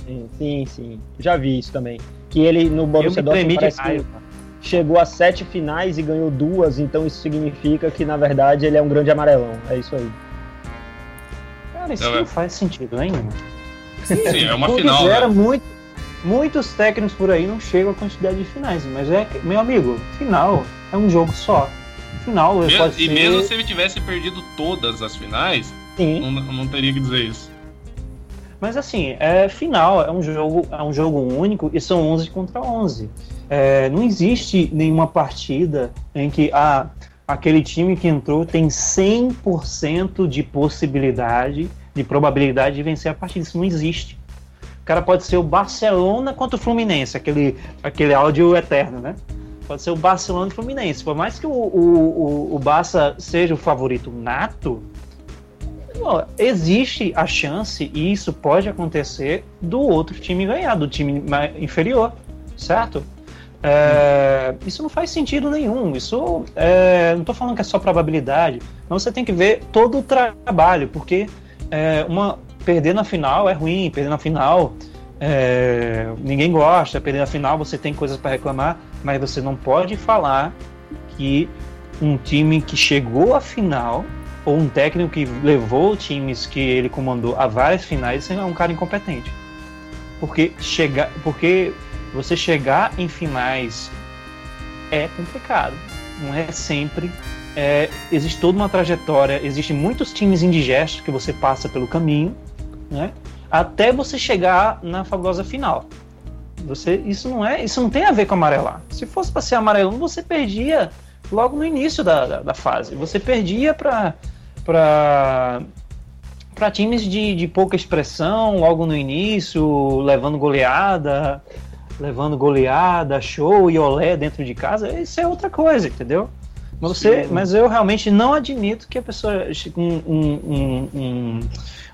Sim, sim, sim. Já vi isso também. Que ele no Borussia Dortmund parece que chegou a sete finais e ganhou duas, então isso significa que na verdade ele é um grande amarelão. É isso aí. Cara, isso não, não faz sentido nenhum. Sim, é uma final. Né? Muito, muitos técnicos por aí não chegam a quantidade de finais, mas é, meu amigo, final é um jogo só. Final mesmo, pode E ser... mesmo se ele tivesse perdido todas as finais, não, não teria que dizer isso. Mas assim, é final, é um jogo, é um jogo único e são 11 contra 11. É, não existe nenhuma partida em que ah, aquele time que entrou tem 100% de possibilidade, de probabilidade de vencer a partida. Isso não existe. Cara pode ser o Barcelona contra o Fluminense, aquele, aquele áudio eterno, né? Pode ser o Barcelona e o Fluminense. Por mais que o, o, o, o Barça seja o favorito nato, existe a chance, e isso pode acontecer, do outro time ganhar, do time inferior, certo? É, isso não faz sentido nenhum. Isso é, não estou falando que é só probabilidade, mas você tem que ver todo o trabalho, porque é, uma perder na final é ruim, perder na final é, ninguém gosta, perder na final você tem coisas para reclamar, mas você não pode falar que um time que chegou à final ou um técnico que levou times que ele comandou a várias finais é um cara incompetente. Porque chegar, porque você chegar em finais é complicado. Não é sempre. É, existe toda uma trajetória, existem muitos times indigestos que você passa pelo caminho, né? Até você chegar na fabulosa final. Você, isso não é, isso não tem a ver com amarelar. Se fosse para ser amarelão, você perdia logo no início da, da, da fase. Você perdia para para para times de, de pouca expressão logo no início, levando goleada, levando goleada, show e olé dentro de casa, isso é outra coisa, entendeu? Mas, você, mas eu realmente não admito que a pessoa. Um, um, um,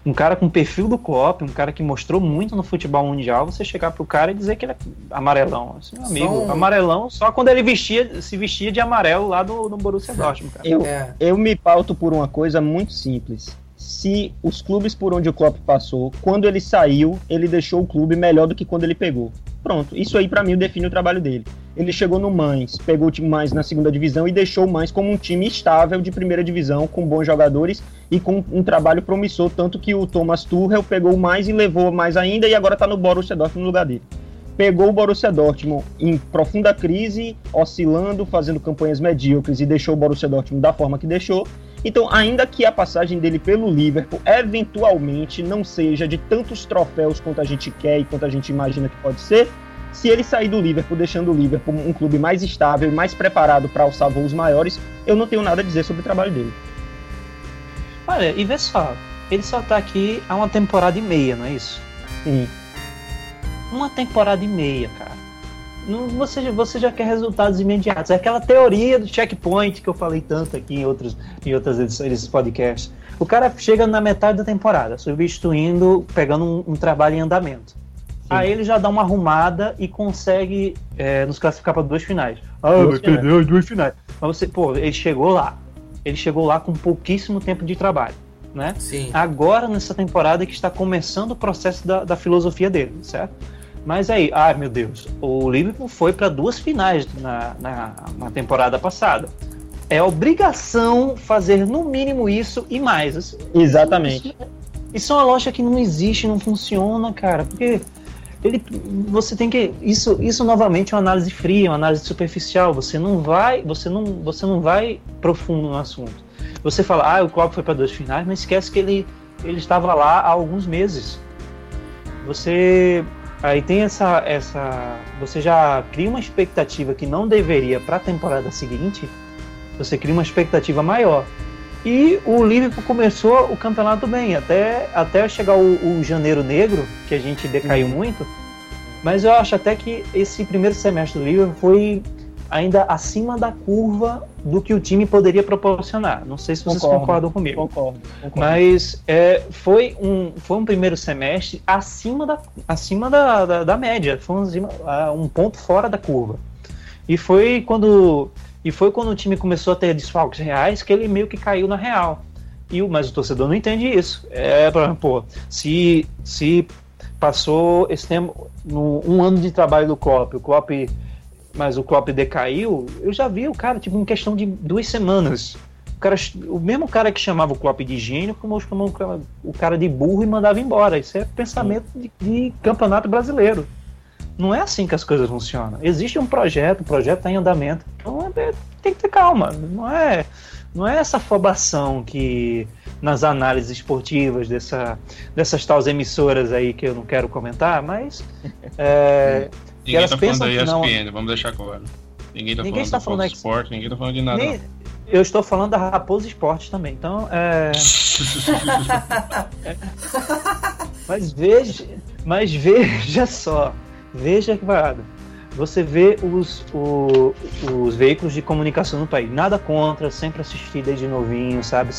um, cara com perfil do Klopp, um cara que mostrou muito no futebol mundial, você chegar pro cara e dizer que ele é amarelão. Assim, meu amigo, amarelão só quando ele vestia, se vestia de amarelo lá no, no Borussia Dortmund. Cara. Eu, é. eu me pauto por uma coisa muito simples. Se os clubes por onde o Klopp passou, quando ele saiu, ele deixou o clube melhor do que quando ele pegou. Pronto, isso aí para mim define o trabalho dele. Ele chegou no Mães, pegou o time mais na segunda divisão e deixou o Mães como um time estável de primeira divisão, com bons jogadores e com um trabalho promissor, tanto que o Thomas Tuchel pegou mais e levou mais ainda e agora tá no Borussia Dortmund no lugar dele. Pegou o Borussia Dortmund em profunda crise, oscilando, fazendo campanhas medíocres e deixou o Borussia Dortmund da forma que deixou. Então, ainda que a passagem dele pelo Liverpool eventualmente não seja de tantos troféus quanto a gente quer e quanto a gente imagina que pode ser, se ele sair do Liverpool, deixando o Liverpool um clube mais estável e mais preparado para alçar voos maiores, eu não tenho nada a dizer sobre o trabalho dele. Olha, e vê só, ele só tá aqui há uma temporada e meia, não é isso? Sim. Uma temporada e meia, cara não, você, você já quer resultados imediatos. É aquela teoria do checkpoint que eu falei tanto aqui em, outros, em outras edições desses podcasts. O cara chega na metade da temporada, substituindo, pegando um, um trabalho em andamento. Sim. Aí ele já dá uma arrumada e consegue é, nos classificar para duas finais. Ah, mas perdeu as duas finais. Mas você, pô, ele chegou lá. Ele chegou lá com pouquíssimo tempo de trabalho. Né? Sim. Agora, nessa temporada que está começando o processo da, da filosofia dele, certo? Mas aí, ai meu Deus, o Liverpool foi para duas finais na, na, na, temporada passada. É obrigação fazer no mínimo isso e mais. Assim, Exatamente. Isso, isso, é uma loja que não existe, não funciona, cara. Porque ele, você tem que isso, isso novamente é uma análise fria, uma análise superficial. Você não vai, você não, você não vai profundo no assunto. Você fala, ah, o Klopp foi para duas finais, mas esquece que ele, ele estava lá há alguns meses. Você Aí tem essa, essa. Você já cria uma expectativa que não deveria para a temporada seguinte. Você cria uma expectativa maior. E o Liverpool começou o campeonato bem, até, até chegar o, o janeiro negro, que a gente decaiu uhum. muito. Mas eu acho até que esse primeiro semestre do Liverpool foi ainda acima da curva do que o time poderia proporcionar. Não sei se vocês concordo, concordam comigo. Concordo. concordo. Mas é, foi, um, foi um primeiro semestre acima da, acima da, da, da média. Foi um, um ponto fora da curva. E foi quando e foi quando o time começou a ter desfalques reais que ele meio que caiu na real. E o, mas o torcedor não entende isso. É, pô, se, se passou esse tempo, no, um ano de trabalho do Klopp, o Klopp mas o Klopp decaiu, eu já vi o cara, tipo, em questão de duas semanas. O, cara, o mesmo cara que chamava o Klopp de gênio, como chamou o cara de burro e mandava embora. Isso é pensamento de, de, campeonato brasileiro. Não é assim que as coisas funcionam. Existe um projeto, o projeto está em andamento. Então é, tem que ter calma. Não é, não é essa afobação que nas análises esportivas dessa, dessas tais emissoras aí que eu não quero comentar, mas é, <laughs> Ninguém tá falando da ESPN, não... vamos deixar claro. Ninguém tá ninguém falando, está falando da Sport, ninguém tá falando de nada. Nem... Eu estou falando da Raposa Esporte também, então é... <laughs> mas veja, mas veja só, veja que varado. Você vê os, o, os veículos de comunicação no país, nada contra, sempre assistir desde novinho, sabe?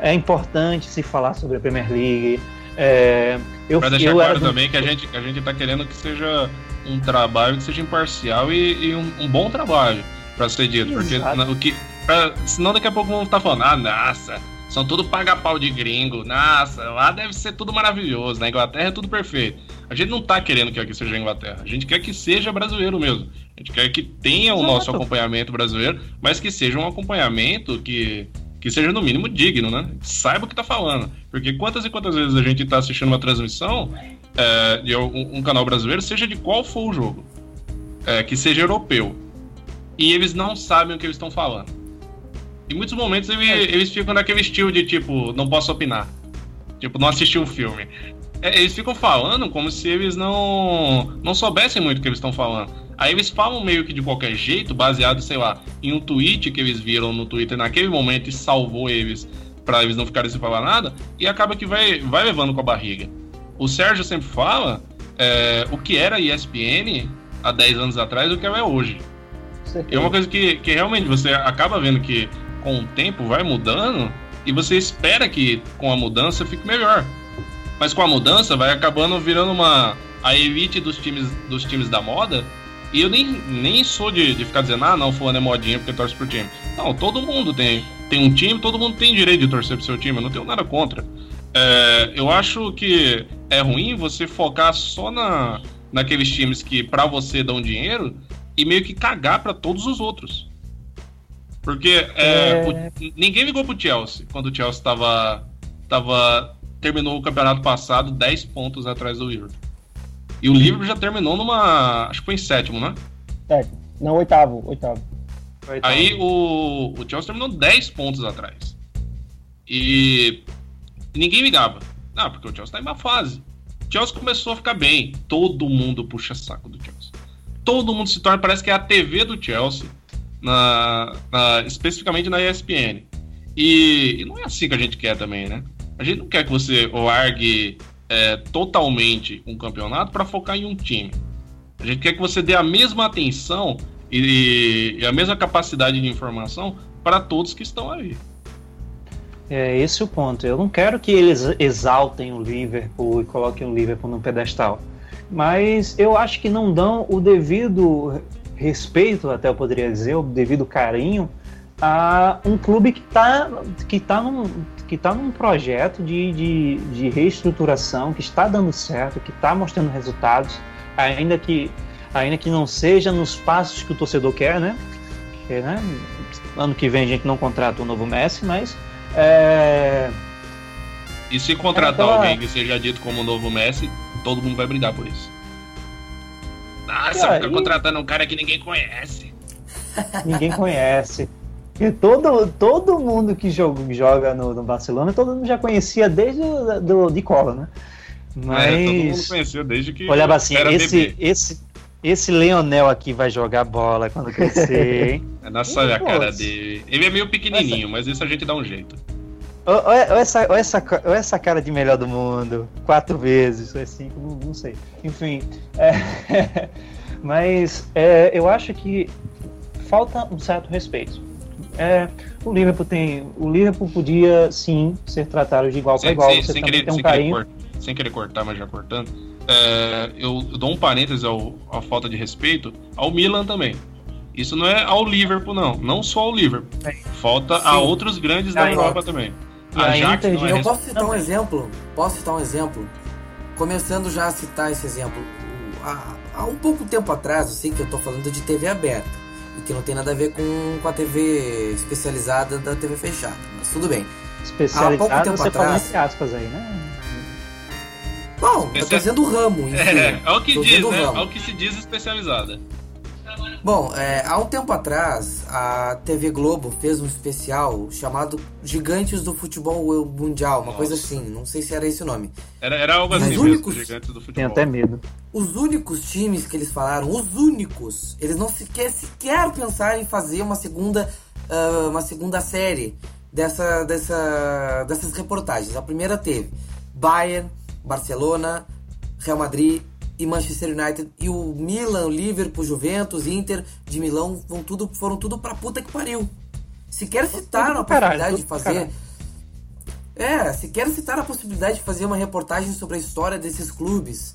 É importante se falar sobre a Premier League. É, eu, pra deixar eu claro também que a gente, a gente tá querendo que seja um trabalho que seja imparcial e, e um, um, bom trabalho para ser dito. Porque o que, pra, senão daqui a pouco vão estar falando, ah, nossa, são tudo paga-pau de gringo, nossa, lá deve ser tudo maravilhoso, na Inglaterra é tudo perfeito. A gente não tá querendo que aqui seja a Inglaterra, a gente quer que seja brasileiro mesmo. A gente quer que tenha o nosso acompanhamento brasileiro, mas que seja um acompanhamento que que seja no mínimo digno, né? Saiba o que tá falando. Porque quantas e quantas vezes a gente tá assistindo uma transmissão é, de um, um, canal brasileiro, seja de qual for o jogo, é, que seja europeu, e eles não sabem o que eles estão falando. Em muitos momentos ele, é. eles ficam naquele estilo de tipo, não posso opinar. Tipo, não assisti um filme. É, eles ficam falando como se eles não, não soubessem muito o que eles estão falando. Aí eles falam meio que de qualquer jeito, baseado, sei lá, em um tweet que eles viram no Twitter naquele momento e salvou eles para eles não ficarem sem falar nada, e acaba que vai, vai levando com a barriga. O Sérgio sempre fala é, o que era ESPN há 10 anos atrás e o que é hoje. é uma coisa que, que realmente você acaba vendo que com o tempo vai mudando e você espera que com a mudança fique melhor. Mas com a mudança vai acabando virando uma a elite dos times dos times da moda. E eu nem, nem sou de, de ficar dizendo, ah, não, fulano é modinha porque torce pro time. Não, todo mundo tem, tem um time, todo mundo tem direito de torcer pro seu time, eu não tenho nada contra. É, eu acho que é ruim você focar só na, naqueles times que para você dão dinheiro e meio que cagar para todos os outros. Porque é, É. o- ninguém ligou pro Chelsea quando o Chelsea tava, tava terminou o campeonato passado 10 pontos atrás do Liverpool. E o Liverpool já terminou numa. Acho que foi em sétimo, né? É, não, oitavo, oitavo. Aí o, o Chelsea terminou 10 pontos atrás. E ninguém ligava. Ah, porque o Chelsea tá em má fase. O Chelsea começou a ficar bem. Todo mundo puxa saco do Chelsea. Todo mundo se torna, parece que é a TV do Chelsea, na, na- especificamente na ESPN. E, e não é assim que a gente quer também, né? A gente não quer que você largue é, totalmente um campeonato para focar em um time. A gente quer que você dê a mesma atenção e, e a mesma capacidade de informação para todos que estão aí. É esse o ponto. Eu não quero que eles exaltem o Liverpool e coloquem o Liverpool no pedestal. Mas eu acho que não dão o devido respeito, até eu poderia dizer, o devido carinho a um clube que está que tá num, que tá num projeto de, de, de reestruturação, que está dando certo, que está mostrando resultados, ainda que, ainda que não seja nos passos que o torcedor quer, né? Porque, né? Ano que vem a gente não contrata o novo Messi, mas é, E se contratar Aquela- alguém que seja dito como o novo Messi, todo mundo vai brigar por isso. Nossa, fica e- contratando um cara que ninguém conhece. <laughs> ninguém conhece. E todo, todo mundo que joga, joga no, no Barcelona, todo mundo já conhecia desde o, do, de cola, né? É, todo mundo Mas conheceu desde que olhava assim, esse, bebê. esse, esse Leonel aqui vai jogar bola quando crescer, <laughs> hein? É Nossa, olha a cara dele. Ele é meio pequenininho, mas isso a gente dá um jeito. Olha essa, olha essa, olha essa cara de melhor do mundo. Quatro vezes, ou é cinco, não, não sei. Enfim. é, <laughs> mas é, eu acho que falta um certo respeito. É, o Liverpool tem. O Liverpool podia sim ser tratado de igual para Sem, igual. sem- Você sem também querer, tem um sem, querer carinho. cort- sem querer cortar, mas já cortando. É, eu, eu dou um parênteses ao, à falta de respeito ao Milan também. Isso não é ao Liverpool, não. Não só ao Liverpool. Falta a Sim. outros grandes da Aí, Europa também. A Ajax Inter é Eu res- posso citar um exemplo? Posso citar um exemplo? Começando já a citar esse exemplo. Há, há um pouco tempo atrás, eu sei que eu tô falando de TV aberta. E que não tem nada a ver com, com a TV especializada da TV fechada. Mas tudo bem. Há Especializado, pouco tempo você fala atrás- entre aspas aí, né? Bom, eu tô Esse é- dizendo o ramo, enfim. <laughs> É, é o que Tô diz, né? ramo. É o que se diz especializada. Bom, é, há um tempo atrás, a TV Globo fez um especial chamado Gigantes do Futebol Mundial, uma Nossa. coisa assim, não sei se era esse o nome. Era, era algo assim únicos- gigantes do futebol. Tenho até medo. Os únicos times que eles falaram, os únicos, eles não sequer, sequer pensaram em fazer uma segunda, ah, uma segunda série dessa, dessa, dessas reportagens. A primeira teve Bayern, Barcelona, Real Madrid e Manchester United e o Milan, o Liverpool, Juventus, Inter de Milão vão tudo, foram tudo pra puta que pariu. Sequer citaram a possibilidade de fazer. É, sequer citar a possibilidade de fazer uma reportagem sobre a história desses clubes.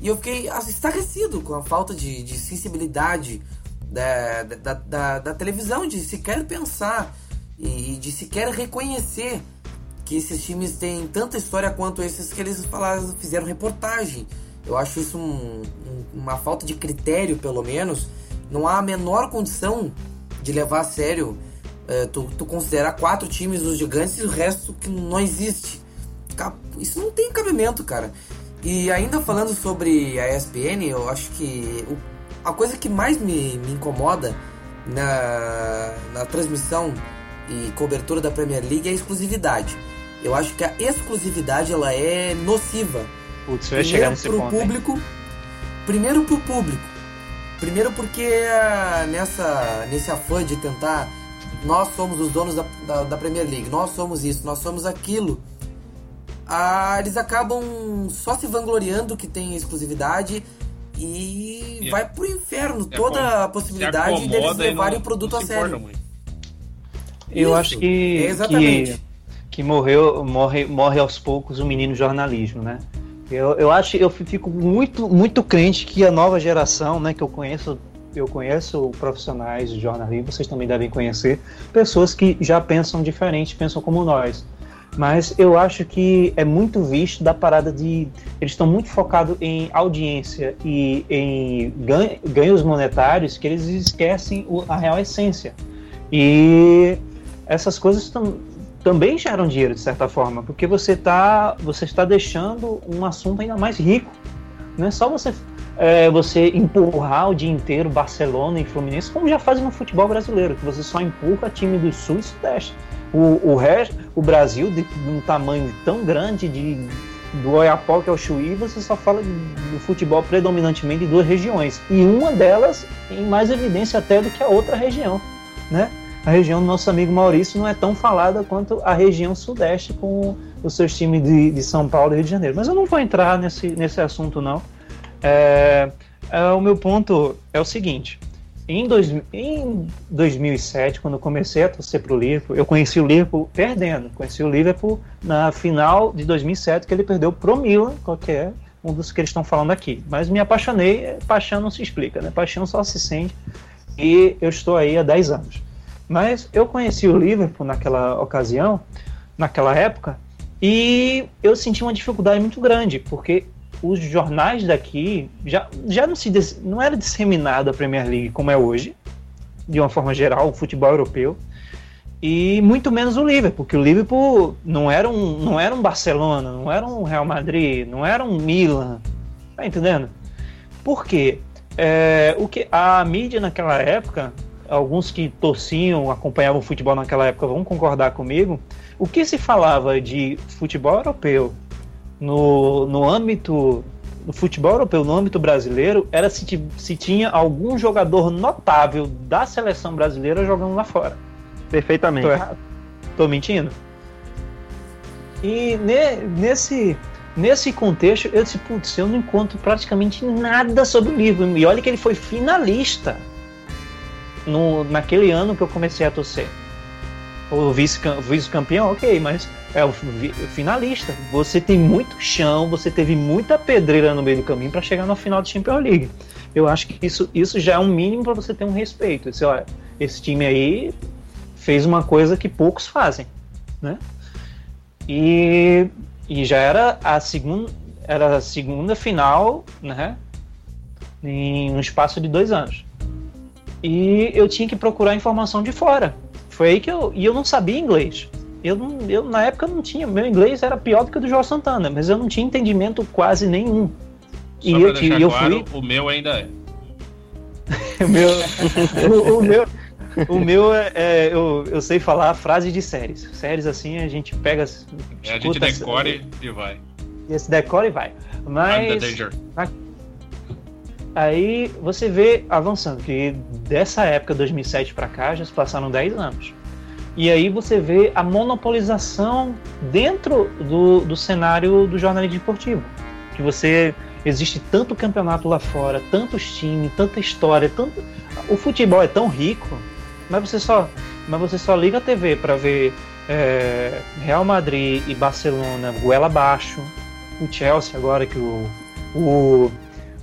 E eu fiquei estarrecido com a falta de, de sensibilidade da, da, da, da televisão, de sequer pensar e de sequer reconhecer que esses times têm tanta história quanto esses que eles falaram, fizeram reportagem. Eu acho isso um- um- uma falta de critério, pelo menos. Não há a menor condição de levar a sério é, tu, tu considerar quatro times dos gigantes e o resto que não existe. Isso não tem cabimento, cara. E ainda falando sobre a ESPN, eu acho que o- a coisa que mais me, me incomoda na, na transmissão e cobertura da Premier League é a exclusividade. Eu acho que a exclusividade ela é nociva Putz, eu ia chegar primeiro nesse pro ponto. hein? público primeiro pro público primeiro porque nessa nesse afã de tentar nós somos os donos da, da, da Premier League nós somos isso nós somos aquilo ah, eles acabam só se vangloriando que tem exclusividade e E- vai pro inferno Se toda a possibilidade deles levarem não- o produto a sério. muito. Eu Isso, acho que, exatamente. que, que morreu, morre, morre aos poucos o menino jornalismo, né? Eu, eu acho, eu fico muito, muito crente que a nova geração, né, que eu conheço, eu conheço profissionais de jornalismo, vocês também devem conhecer, pessoas que já pensam diferente, pensam como nós. Mas eu acho que é muito visto da parada de. Eles estão muito focados em audiência e em ganho- ganhos monetários que eles esquecem a real essência. E essas coisas tam, também geram dinheiro, de certa forma, porque você, tá, você está deixando um assunto ainda mais rico. Não é só você, é, você empurrar o dia inteiro Barcelona e Fluminense, como já fazem no futebol brasileiro, que você só empurra time do Sul e Sudeste. O, o, resto, o Brasil, de, de um tamanho tão grande, de, do Oiapoque ao Chuí, você só fala do futebol predominantemente de duas regiões. E uma delas em mais evidência até do que a outra região, né? A região do nosso amigo Maurício não é tão falada quanto a região sudeste com os seus times de, de São Paulo e Rio de Janeiro. Mas eu não vou entrar nesse, nesse assunto, não. É, é, o meu ponto é o seguinte. Em, dois, em 2007, quando eu comecei a torcer para o Liverpool, eu conheci o Liverpool perdendo. Conheci o Liverpool na final de 2007, que ele perdeu pro Milan, qualquer um dos que eles estão falando aqui. Mas me apaixonei, paixão não se explica, né? Paixão só se sente. E eu estou aí há 10 anos. Mas eu conheci o Liverpool naquela ocasião, naquela época, e eu senti uma dificuldade muito grande, porque os jornais daqui já, já não, se, não era disseminado a Premier League como é hoje, de uma forma geral, o futebol europeu, e muito menos o Liverpool, porque o Liverpool não era um, não era um Barcelona, não era um Real Madrid, não era um Milan, tá entendendo? Por quê? É, o que a mídia naquela época alguns que torciam, acompanhavam o futebol naquela época vão concordar comigo. O que se falava de futebol europeu no, no âmbito no futebol europeu, no âmbito brasileiro, era se, se tinha algum jogador notável da seleção brasileira jogando lá fora. Perfeitamente. Tô errado? Tô mentindo? E ne, nesse, nesse contexto, eu disse, putz, eu não encontro praticamente nada sobre o livro. E olha que ele foi finalista no, naquele ano que eu comecei a torcer. O vice-campeão, ok, mas é o finalista. Você tem muito chão, você teve muita pedreira no meio do caminho para chegar no final da Champions League. Eu acho que isso, isso já é um mínimo para você ter um respeito. Esse, esse time aí fez uma coisa que poucos fazem, né? E, e já era a segunda, era a segunda final, né? Em um espaço de dois anos e eu tinha que procurar informação de fora. Foi aí que eu. E eu não sabia inglês. Eu, não, eu na época não tinha. Meu inglês era pior do que o do João Santana, mas eu não tinha entendimento quase nenhum. Só e pra eu, e eu claro, fui. o meu ainda é. <laughs> o meu. <laughs> o, o meu. O meu é, é, eu, eu sei falar frase de séries. Séries assim a gente pega. É, a gente decore e vai. Esse decore e vai. Mas. I'm the danger. Aí você vê avançando, que dessa época, 2007 para cá, já se passaram 10 anos. E aí você vê a monopolização dentro do, do cenário do jornalismo esportivo. Que você. Existe tanto campeonato lá fora, tantos times, tanta história, tanto. O futebol é tão rico, mas você só, mas você só liga a TV para ver é, Real Madrid e Barcelona goela abaixo, o Chelsea agora que o, o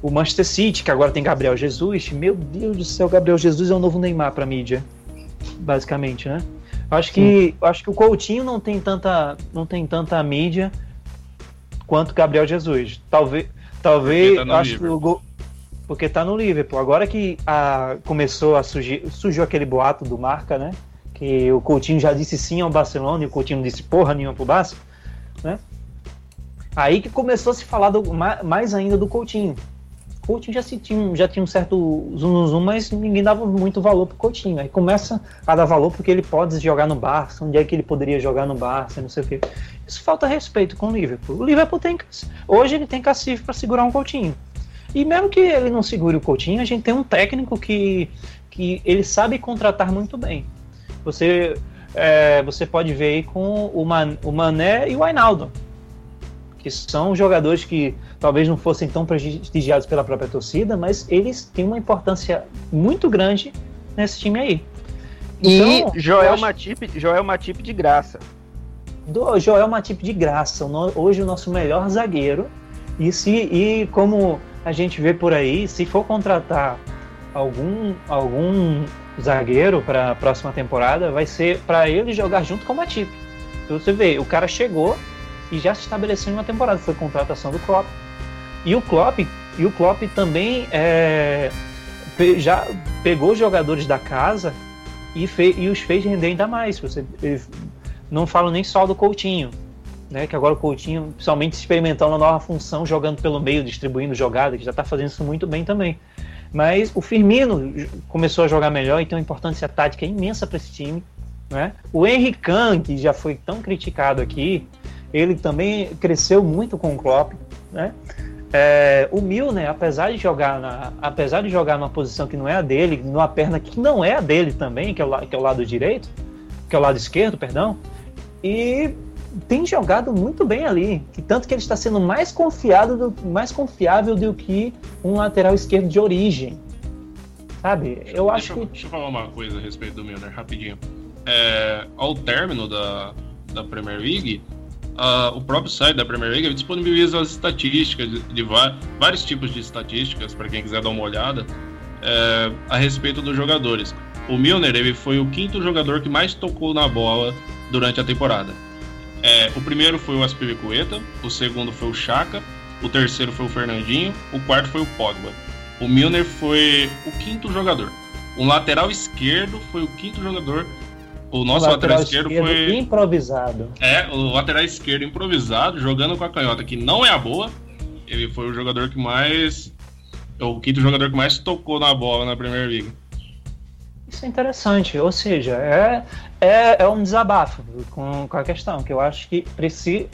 o Manchester City, que agora tem Gabriel Jesus. Meu Deus do céu, Gabriel Jesus é o novo Neymar para mídia, basicamente, né? Acho que acho que o Coutinho não tem tanta não tem tanta mídia quanto Gabriel Jesus. Talvez talvez Porque tá acho que o gol porque tá no Liverpool. Agora que a, começou a surgir, surgiu aquele boato do Marca, né? Que o Coutinho já disse sim ao Barcelona e o Coutinho não disse porra nenhuma pro Barça, né? Aí que começou a se falar do, mais ainda do Coutinho. Coutinho já, tinha, já tinha um certo zoom, zoom, mas ninguém dava muito valor pro Coutinho. Aí começa a dar valor porque ele pode jogar no Barça, onde é que ele poderia jogar no Barça, não sei o quê. Isso falta respeito com o Liverpool. O Liverpool tem hoje ele tem cacife para segurar um Coutinho. E mesmo que ele não segure o Coutinho, a gente tem um técnico que, que ele sabe contratar muito bem. Você é, você pode ver aí com o, Man, o Mané e o Ainaldo que são jogadores que talvez não fossem tão prestigiados pela própria torcida, mas eles têm uma importância muito grande nesse time aí. Então, e Joel acho... Matip, Joel Matip de graça. Do Joel Matip de graça, hoje o nosso melhor zagueiro. E, se, e como a gente vê por aí, se for contratar algum, algum zagueiro para a próxima temporada, vai ser para ele jogar junto com o Matip. Então você vê, o cara chegou e já se estabeleceu em uma temporada, foi contratação do Klopp. E o Klopp, e o Klopp também é, já pegou jogadores da casa e, e os fez render ainda mais. Você, não falo nem só do Coutinho, né, que agora o Coutinho, principalmente experimentando uma nova função, jogando pelo meio, distribuindo jogada, que já está fazendo isso muito bem também. Mas o Firmino começou a jogar melhor e tem uma importância tática imensa para esse time. Né? O Henrique que já foi tão criticado aqui, ele também cresceu muito com o Klopp. Né? É, o Milner, apesar de jogar na, apesar de jogar numa posição que não é a dele, numa perna que não é a dele também, que é o, que é o lado direito, que é o lado esquerdo, perdão, e tem jogado muito bem ali, que tanto que ele está sendo mais confiado, do, mais confiável do que um lateral esquerdo de origem. Sabe? Eu acho deixa, que. Deixa eu falar uma coisa a respeito do Milner, rapidinho. É, ao término da, da Premier League, uh, o próprio site da Premier League disponibiliza as estatísticas de, de vários tipos de estatísticas para quem quiser dar uma olhada é, a respeito dos jogadores. O Milner ele foi o quinto jogador que mais tocou na bola durante a temporada. É, o primeiro foi o Aspiricueta, o segundo foi o Chaka, o terceiro foi o Fernandinho, o quarto foi o Pogba. O Milner foi o quinto jogador. O lateral esquerdo foi o quinto jogador o nosso o lateral, lateral, esquerdo, esquerdo foi. Improvisado. É, o lateral esquerdo improvisado, jogando com a canhota, que não é a boa. Ele foi o jogador que mais. O quinto jogador que mais tocou na bola na Premier League. Isso é interessante, ou seja, é, é, é um desabafo com, com a questão, que eu acho que precisa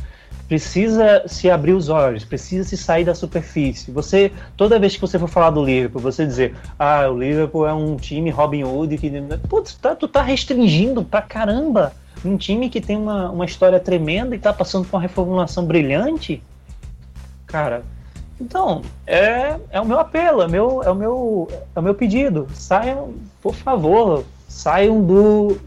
precisa se abrir os olhos, precisa se sair da superfície. Você, toda vez que você for falar do Liverpool, você dizer, ah, o Liverpool é um time Robin Hood que. Putz, tá, tu tá restringindo pra caramba um time que tem uma, uma história tremenda e tá passando por uma reformulação brilhante. Cara, então, é, é o meu apelo, é, meu, é, o meu, é o meu pedido. Saiam, por favor, saiam do.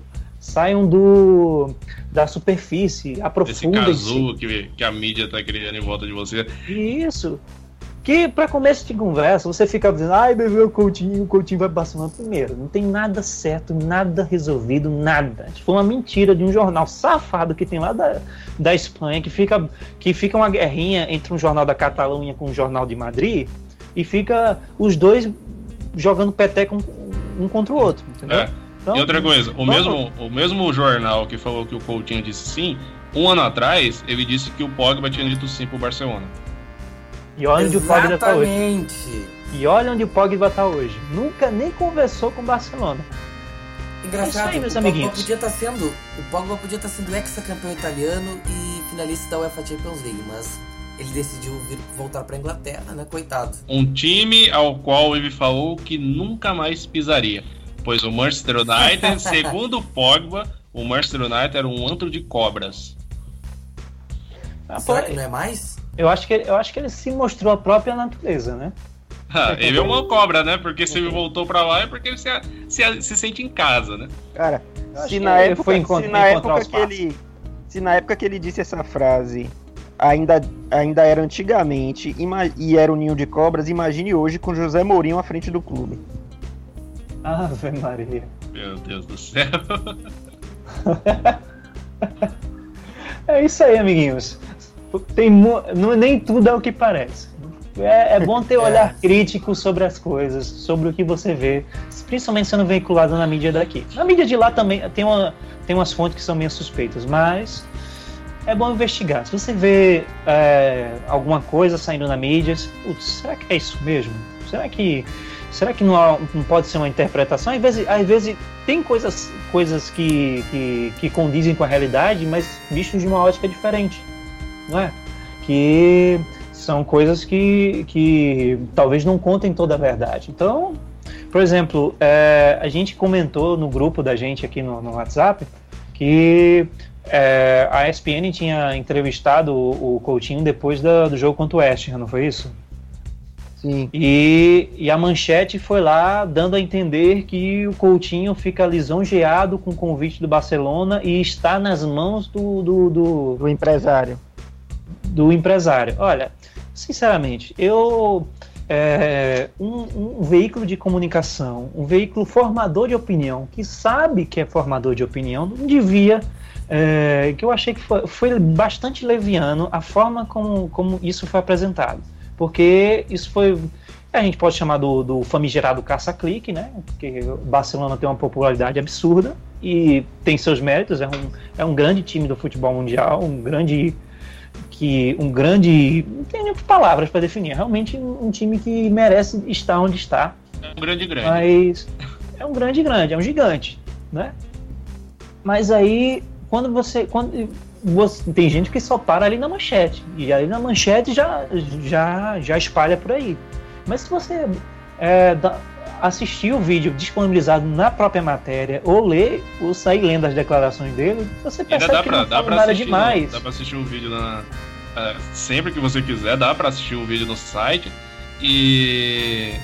Saiam do da superfície, aprofundem Esse casulo que, que a mídia tá criando em volta de você. Isso. Que para começo de conversa, você fica dizendo, ai, bebeu o Coutinho, o Coutinho vai Barcelona primeiro. Não tem nada certo, nada resolvido, nada. Foi uma mentira de um jornal safado que tem lá da, da Espanha, que fica, que fica uma guerrinha entre um jornal da Catalunha com um jornal de Madrid, e fica os dois jogando peteca um, um contra o outro, entendeu? É. Então, e outra coisa, o mesmo, o mesmo jornal que falou que o Coutinho disse sim, um ano atrás, ele disse que o Pogba tinha dito sim pro Barcelona. E olha onde o Pogba tá hoje. E olha onde o Pogba tá hoje. Nunca nem conversou com o Barcelona. Engraçado, é aí, meus o Pogba podia estar tá sendo, o Pogba podia estar tá sendo ex-campeão italiano e finalista da UEFA Champions League, mas ele decidiu vir voltar para Inglaterra, né? Coitado. Um time ao qual ele falou que nunca mais pisaria. Pois o Manchester United, <laughs> segundo o Pogba, o Manchester United era um antro de cobras. Ah, Será que não é mais? Eu acho, que, eu acho que ele se mostrou a própria natureza, né? <laughs> Ah, ele é uma cobra, né? Porque se ele voltou pra lá é porque ele se, se, se sente em casa, né? Cara, se na, época, foi se na época que ele. Se na época que ele disse essa frase ainda, ainda era antigamente e era o ninho de cobras, imagine hoje com José Mourinho à frente do clube. Ave Maria. Meu Deus do céu. <laughs> é isso aí, amiguinhos. Tem, não, nem tudo é o que parece. É, é bom ter um <laughs> é. olhar crítico sobre as coisas, sobre o que você vê, principalmente sendo veiculado na mídia daqui. Na mídia de lá também tem, uma, tem umas fontes que são meio suspeitas, mas é bom investigar. Se você vê é, alguma coisa saindo na mídia, putz, será que é isso mesmo? Será que será que não, não pode ser uma interpretação? Às vezes, às vezes tem coisas, coisas que, que, que condizem com a realidade, mas vistos de uma ótica diferente, não é? Que são coisas que, que talvez não contem toda a verdade. Então, por exemplo, é, a gente comentou no grupo da gente aqui no, no WhatsApp que é, a ESPN tinha entrevistado o, o Coutinho depois da, do jogo contra o West não foi isso? Sim. E, e a manchete foi lá dando a entender que o Coutinho fica lisonjeado com o convite do Barcelona e está nas mãos do, do, do, Do empresário. do empresário. Olha, sinceramente, eu. é, um, um veículo de comunicação, um veículo formador de opinião, que sabe que é formador de opinião, não devia. é, que eu achei que foi, foi bastante leviano a forma como, como isso foi apresentado. Porque isso foi. A gente pode chamar do, do famigerado caça-clique, né? Porque o Barcelona tem uma popularidade absurda e tem seus méritos, é um, é um grande time do futebol mundial, um grande que um grande não tem nem palavras para definir, é realmente um time que merece estar onde está, É um grande grande. mas é um grande grande, é um gigante, né? Mas aí quando você quando você, tem gente que só para ali na manchete e aí na manchete já já já espalha por aí. Mas se você é, dá- assistir o vídeo disponibilizado na própria matéria ou ler ou sair lendo as declarações dele, você percebe dá que pra, não dá fala pra nada assistir. demais. no- dá pra assistir um vídeo na. é, sempre que você quiser, dá pra assistir um vídeo no site. E.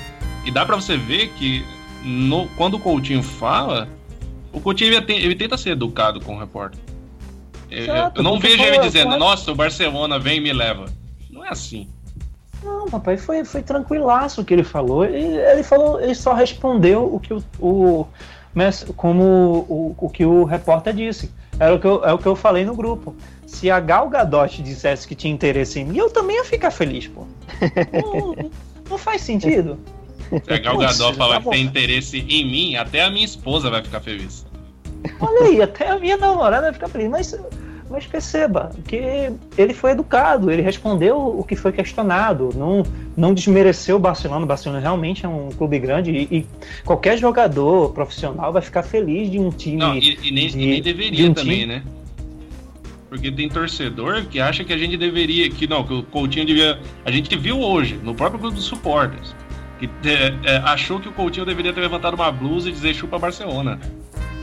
E dá pra você ver que no, quando o Coutinho fala, o Coutinho ele, ele tenta ser educado com o repórter. Exato, eu não vejo foi- ele dizendo, nossa, o Barcelona vem e me leva. Não é assim. Não, papai, foi, foi tranquilaço o que ele falou. Ele, ele falou, ele só respondeu o que o, o mas como o, o que o repórter disse. Era o que eu, é o que eu falei no grupo. Se a Gal Gadot dissesse que tinha interesse em mim, eu também ia ficar feliz, pô. Não, não faz sentido. Se a Gal Gadot falar tá que tem interesse em mim, até a minha esposa vai ficar feliz. Olha aí, até a minha namorada vai ficar feliz. Mas, mas perceba que ele foi educado, ele respondeu o que foi questionado, não, não desmereceu o Barcelona. O Barcelona realmente é um clube grande e, e qualquer jogador profissional vai ficar feliz de um time. Não, e, e nem, de- e nem de deveria um também, time. né? Porque tem torcedor que acha que a gente deveria. Que não, que o Coutinho devia. A gente viu hoje, no próprio grupo dos supporters, que é, é, achou que o Coutinho deveria ter levantado uma blusa e dizer chupa Barcelona.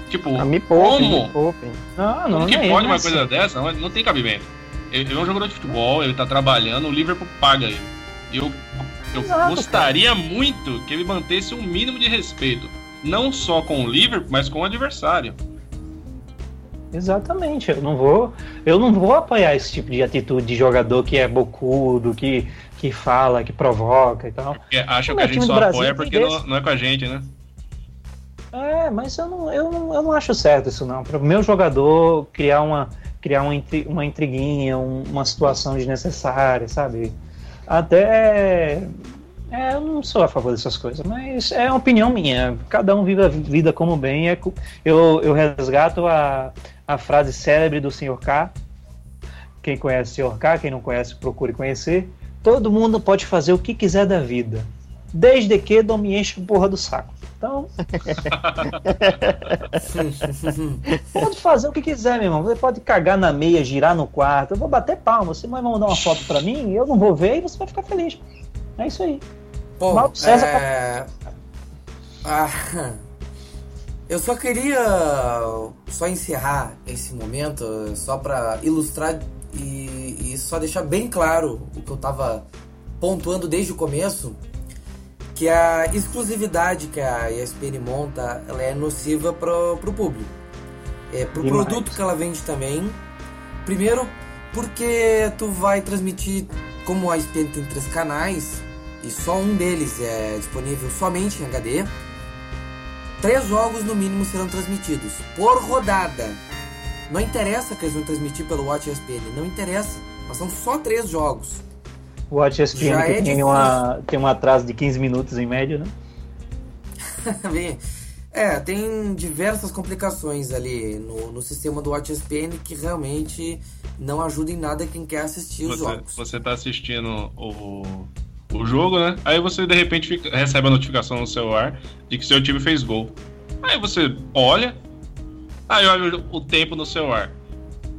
Tipo, Ah, me poupe, como? me. Não, não, Como que não é, pode não é uma assim. coisa dessa? Não, não tem cabimento. Ele, ele é um jogador de futebol, ele tá trabalhando, o Liverpool paga ele. E eu, eu Exato, gostaria muito que ele mantesse um mínimo de respeito. Não só com o Liverpool, mas com o adversário. Exatamente, eu não vou, eu não vou apoiar esse tipo de atitude de jogador que é bocudo, que, que fala, que provoca e tal. Porque acha que é a gente só Brasil, apoia tem porque não, não é com a gente, né? É, mas eu não, eu não, eu não acho certo isso não. Para o meu jogador criar uma, criar uma, uma intriguinha, um- uma situação desnecessária, sabe? Até. É, eu não sou a favor dessas coisas, mas é uma opinião minha. Cada um vive a vida como bem. É, eu, eu resgato a, a frase célebre do Sr. K. Quem conhece o Sr. K, quem não conhece, procure conhecer. Todo mundo pode fazer o que quiser da vida, desde que não me enche a porra do saco. Então, <laughs> Pode fazer o que quiser, meu irmão. Você pode cagar na meia, girar no quarto. Eu vou bater palma. Você vai mandar uma foto pra mim, eu não vou ver e você vai ficar feliz. É isso aí. Bom, Mauro César- é... ah, eu só queria só encerrar esse momento, só para ilustrar e, e só deixar bem claro o que eu tava pontuando desde o começo, que a exclusividade que a ESPN monta, ela é nociva pro, pro público. É, pro Demais. produto que ela vende também. Primeiro, porque tu vai transmitir, como a ESPN tem três canais, e só um deles é disponível somente em HD, três jogos no mínimo serão transmitidos por rodada. Não interessa que eles vão transmitir pelo Watch ESPN, não interessa, mas são só três jogos. O Watch ESPN Já que é tem, uma, tem um atraso de 15 minutos em média, né? <laughs> É, tem diversas complicações ali no, no sistema do Watch ESPN que realmente não ajudam em nada quem quer assistir os Você, jogos. você tá assistindo o, o jogo, né? Aí você de repente fica- recebe a notificação no celular de que seu time fez gol. Aí você olha, aí olha o tempo no celular,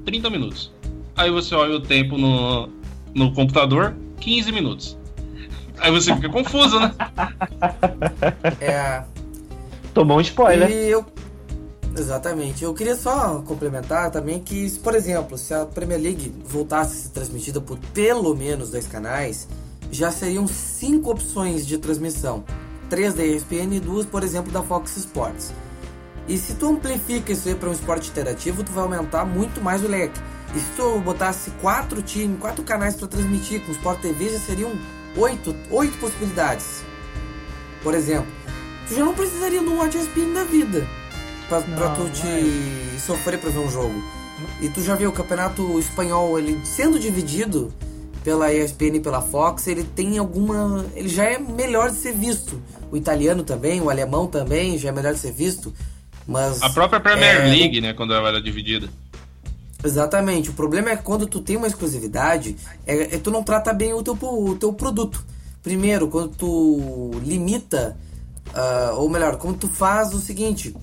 30 minutos. Aí você olha o tempo no, no computador, 15 minutos. Aí você fica confuso, né? <laughs> É, Tomou um spoiler. E eu. Exatamente. Eu queria só complementar também que, por exemplo, se a Premier League voltasse a ser transmitida por pelo menos dois canais, já seriam cinco opções de transmissão. Três da ESPN e duas, por exemplo, da Fox Sports. E se tu amplifica isso aí para um esporte interativo, tu vai aumentar muito mais o leque. E se tu botasse quatro times, quatro canais para transmitir com o Sport TV, já seriam oito, oito possibilidades. Por exemplo, tu já não precisaria de um Watch ESPN da vida pra tu te é. sofrer pra ver um jogo. E tu já viu o campeonato espanhol, ele sendo dividido pela ESPN e pela Fox, ele tem alguma. Ele já é melhor de ser visto. O italiano também, o alemão também, já é melhor de ser visto. Mas. A própria Premier é, League, né, quando ela era dividida. Exatamente. O problema é quando tu tem uma exclusividade, é, é tu não trata bem o teu, o teu produto. Primeiro, quando tu limita, ah, ou melhor, quando tu faz o seguinte,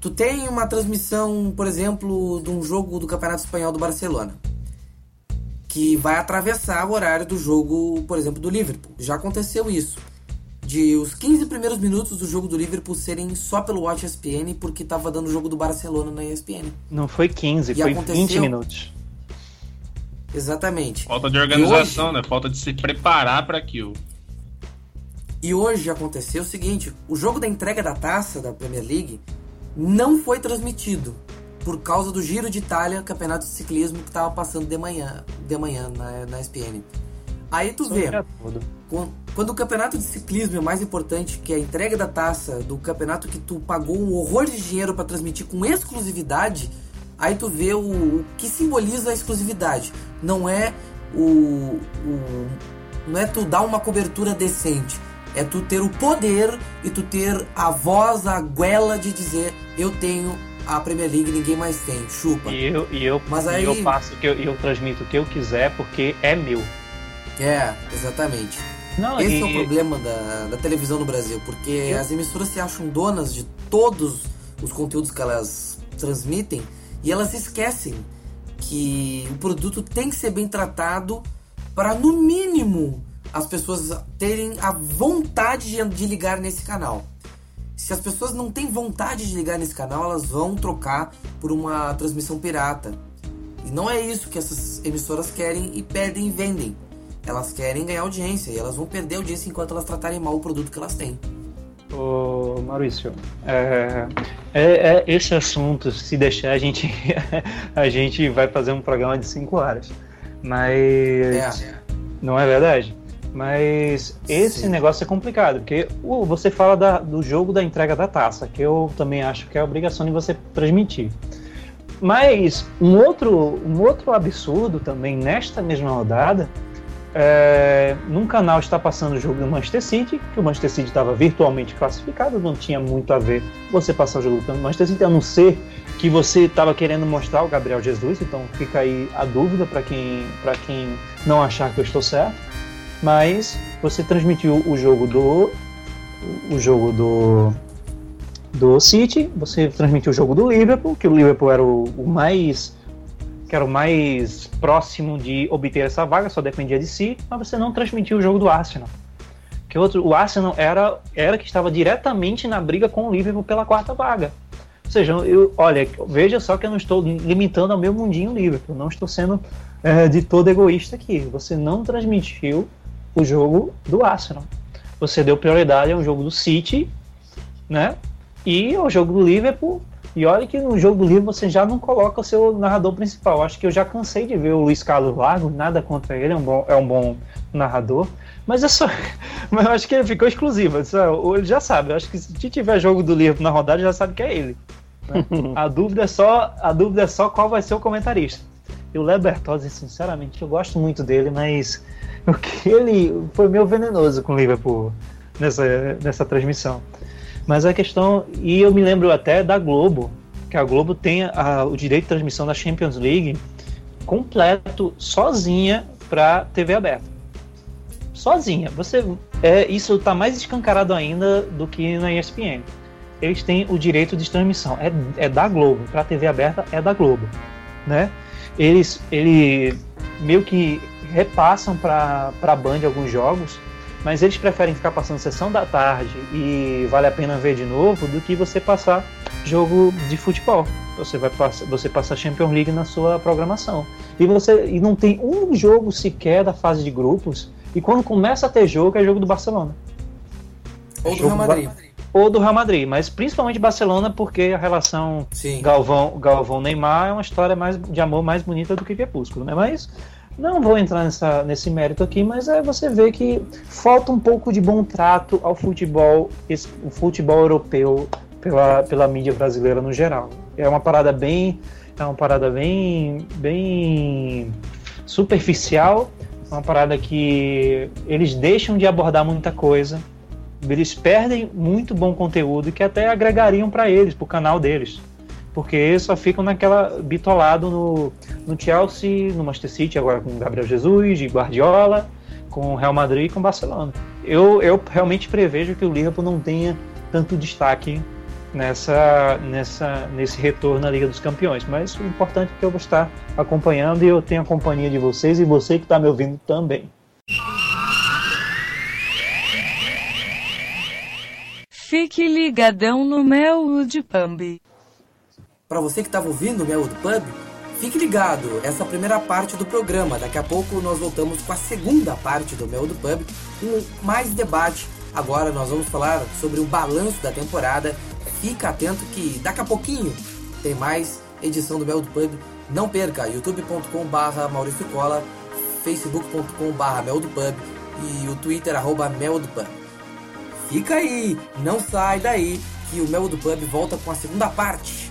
tu tem uma transmissão, por exemplo, de um jogo do Campeonato Espanhol do Barcelona, que vai atravessar o horário do jogo, por exemplo, do Liverpool. Já aconteceu isso. De os 15 primeiros minutos do jogo do Liverpool serem só pelo Watch ESPN, porque tava dando o jogo do Barcelona na ESPN. Não foi 15, E foi aconteceu- 20 minutos. Exatamente. Falta de organização, né? Falta de se preparar para aquilo. E hoje aconteceu o seguinte: o jogo da entrega da taça da Premier League não foi transmitido por causa do Giro de Itália, campeonato de ciclismo que estava passando de manhã, de manhã na, na SPN. Aí tu vê, quando o campeonato de ciclismo é mais importante que a entrega da taça do campeonato que tu pagou um horror de dinheiro para transmitir com exclusividade, aí tu vê o, o que simboliza a exclusividade. Não é o, o- não é tu dar uma cobertura decente, é tu ter o poder e tu ter a voz, a goela de dizer eu tenho a Premier League, ninguém mais tem, chupa. E eu, e eu, Mas e aí- eu faço, que eu, eu transmito o que eu quiser porque é meu. É, exatamente. Não, Esse e, é o problema da, da televisão no Brasil, porque Eu- as emissoras se acham donas de todos os conteúdos que elas transmitem e elas esquecem que o produto tem que ser bem tratado para, no mínimo, as pessoas terem a vontade de, de ligar nesse canal. Se as pessoas não têm vontade de ligar nesse canal, elas vão trocar por uma transmissão pirata. E não é isso que essas emissoras querem e perdem e vendem. Elas querem ganhar audiência e elas vão perder audiência enquanto elas tratarem mal o produto que elas têm. Ô, Maurício, é, é- é esse assunto, se deixar, a gente, <laughs> a gente vai fazer um programa de 5 horas. Mas. É. Não é verdade? Mas esse Sim. negócio é complicado, porque uh, você fala da- do jogo da entrega da taça, que eu também acho que é a obrigação de você transmitir. Mas um outro, um outro absurdo também nesta mesma rodada, é, num canal está passando o jogo do Manchester City, que o Manchester City estava virtualmente classificado, não tinha muito a ver você passar o jogo do Manchester City, a não ser que você estava querendo mostrar o Gabriel Jesus, então fica aí a dúvida para quem, quem não achar que eu estou certo. Mas você transmitiu o jogo do. O jogo do. Do City, você transmitiu o jogo do Liverpool, que o Liverpool era o, o mais. Que era o mais próximo de obter essa vaga, só dependia de si, mas você não transmitiu o jogo do Arsenal. Que outro, o Arsenal era, era que estava diretamente na briga com o Liverpool pela quarta vaga. Ou seja, eu, olha, veja só que eu não estou limitando ao meu mundinho Liverpool, não estou sendo é, de todo egoísta aqui. Você não transmitiu o jogo do Arsenal. Você deu prioridade ao jogo do City, né? E ao jogo do Liverpool. E olha que no jogo do Liverpool você já não coloca o seu narrador principal. Acho que eu já cansei de ver o Luiz Carlos Lago, nada contra ele, é um bom, é um bom narrador. Mas é só. <laughs> Mas eu acho que ele ficou exclusivo. Ele já sabe. Eu acho que se tiver jogo do Liverpool na rodada, já sabe que é ele. né? <laughs> a, dúvida é só, a dúvida é só qual vai ser o comentarista. E o Léo Bertozzi, sinceramente, eu gosto muito dele, mas o que ele foi meio venenoso com o Liverpool nessa, nessa transmissão. Mas a questão, e eu me lembro até da Globo, que a Globo tem a- o direito de transmissão da Champions League completo, sozinha, para TV aberta. Sozinha. Você, é, isso está mais escancarado ainda do que na ESPN. Eles têm o direito de transmissão, é, é da Globo, para TV aberta é da Globo, né? Eles, ele meio que repassam para a Band alguns jogos mas eles preferem ficar passando sessão da tarde e vale a pena ver de novo do que você passar jogo de futebol. Você vai passar, você passa Champions League na sua programação. E você e não tem um jogo sequer da fase de grupos. E quando começa a ter jogo, é jogo do Barcelona. Ou do Real Madrid. Ou do Real Madrid, mas principalmente Barcelona, porque a relação Galvão, Galvão Neymar é uma história mais de amor mais bonita do que Crepúsculo, né? Mas não vou entrar nessa, nesse mérito aqui, mas é você vê que falta um pouco de bom trato ao futebol, o futebol europeu pela, pela mídia brasileira no geral. É uma parada bem, é uma parada bem, bem superficial, uma parada que eles deixam de abordar muita coisa eles perdem muito bom conteúdo que até agregariam para eles, para o canal deles. Porque só ficam naquela bitolado no, no Chelsea, no Manchester City, agora com Gabriel Jesus, de Guardiola, com Real Madrid e com Barcelona. Eu, eu realmente prevejo que o Liverpool não tenha tanto destaque nessa, nessa, nesse retorno à Liga dos Campeões. Mas o importante é que eu vou estar acompanhando e eu tenho a companhia de vocês e você que está me ouvindo também. Fique ligadão no Melwood Pub. Para você que estava ouvindo o Melwood Pub, fique ligado. Essa é a primeira parte do programa. Daqui a pouco nós voltamos com a segunda parte do Melwood Pub, com mais debate. Agora nós vamos falar sobre o balanço da temporada. Fica atento que daqui a pouquinho tem mais edição do Melwood Pub. Não perca, youtube.com/barra Maurício Cola, facebook.com/barra e o Twitter arroba. Fica aí, não sai daí, que o Mel do Pub volta com a segunda parte.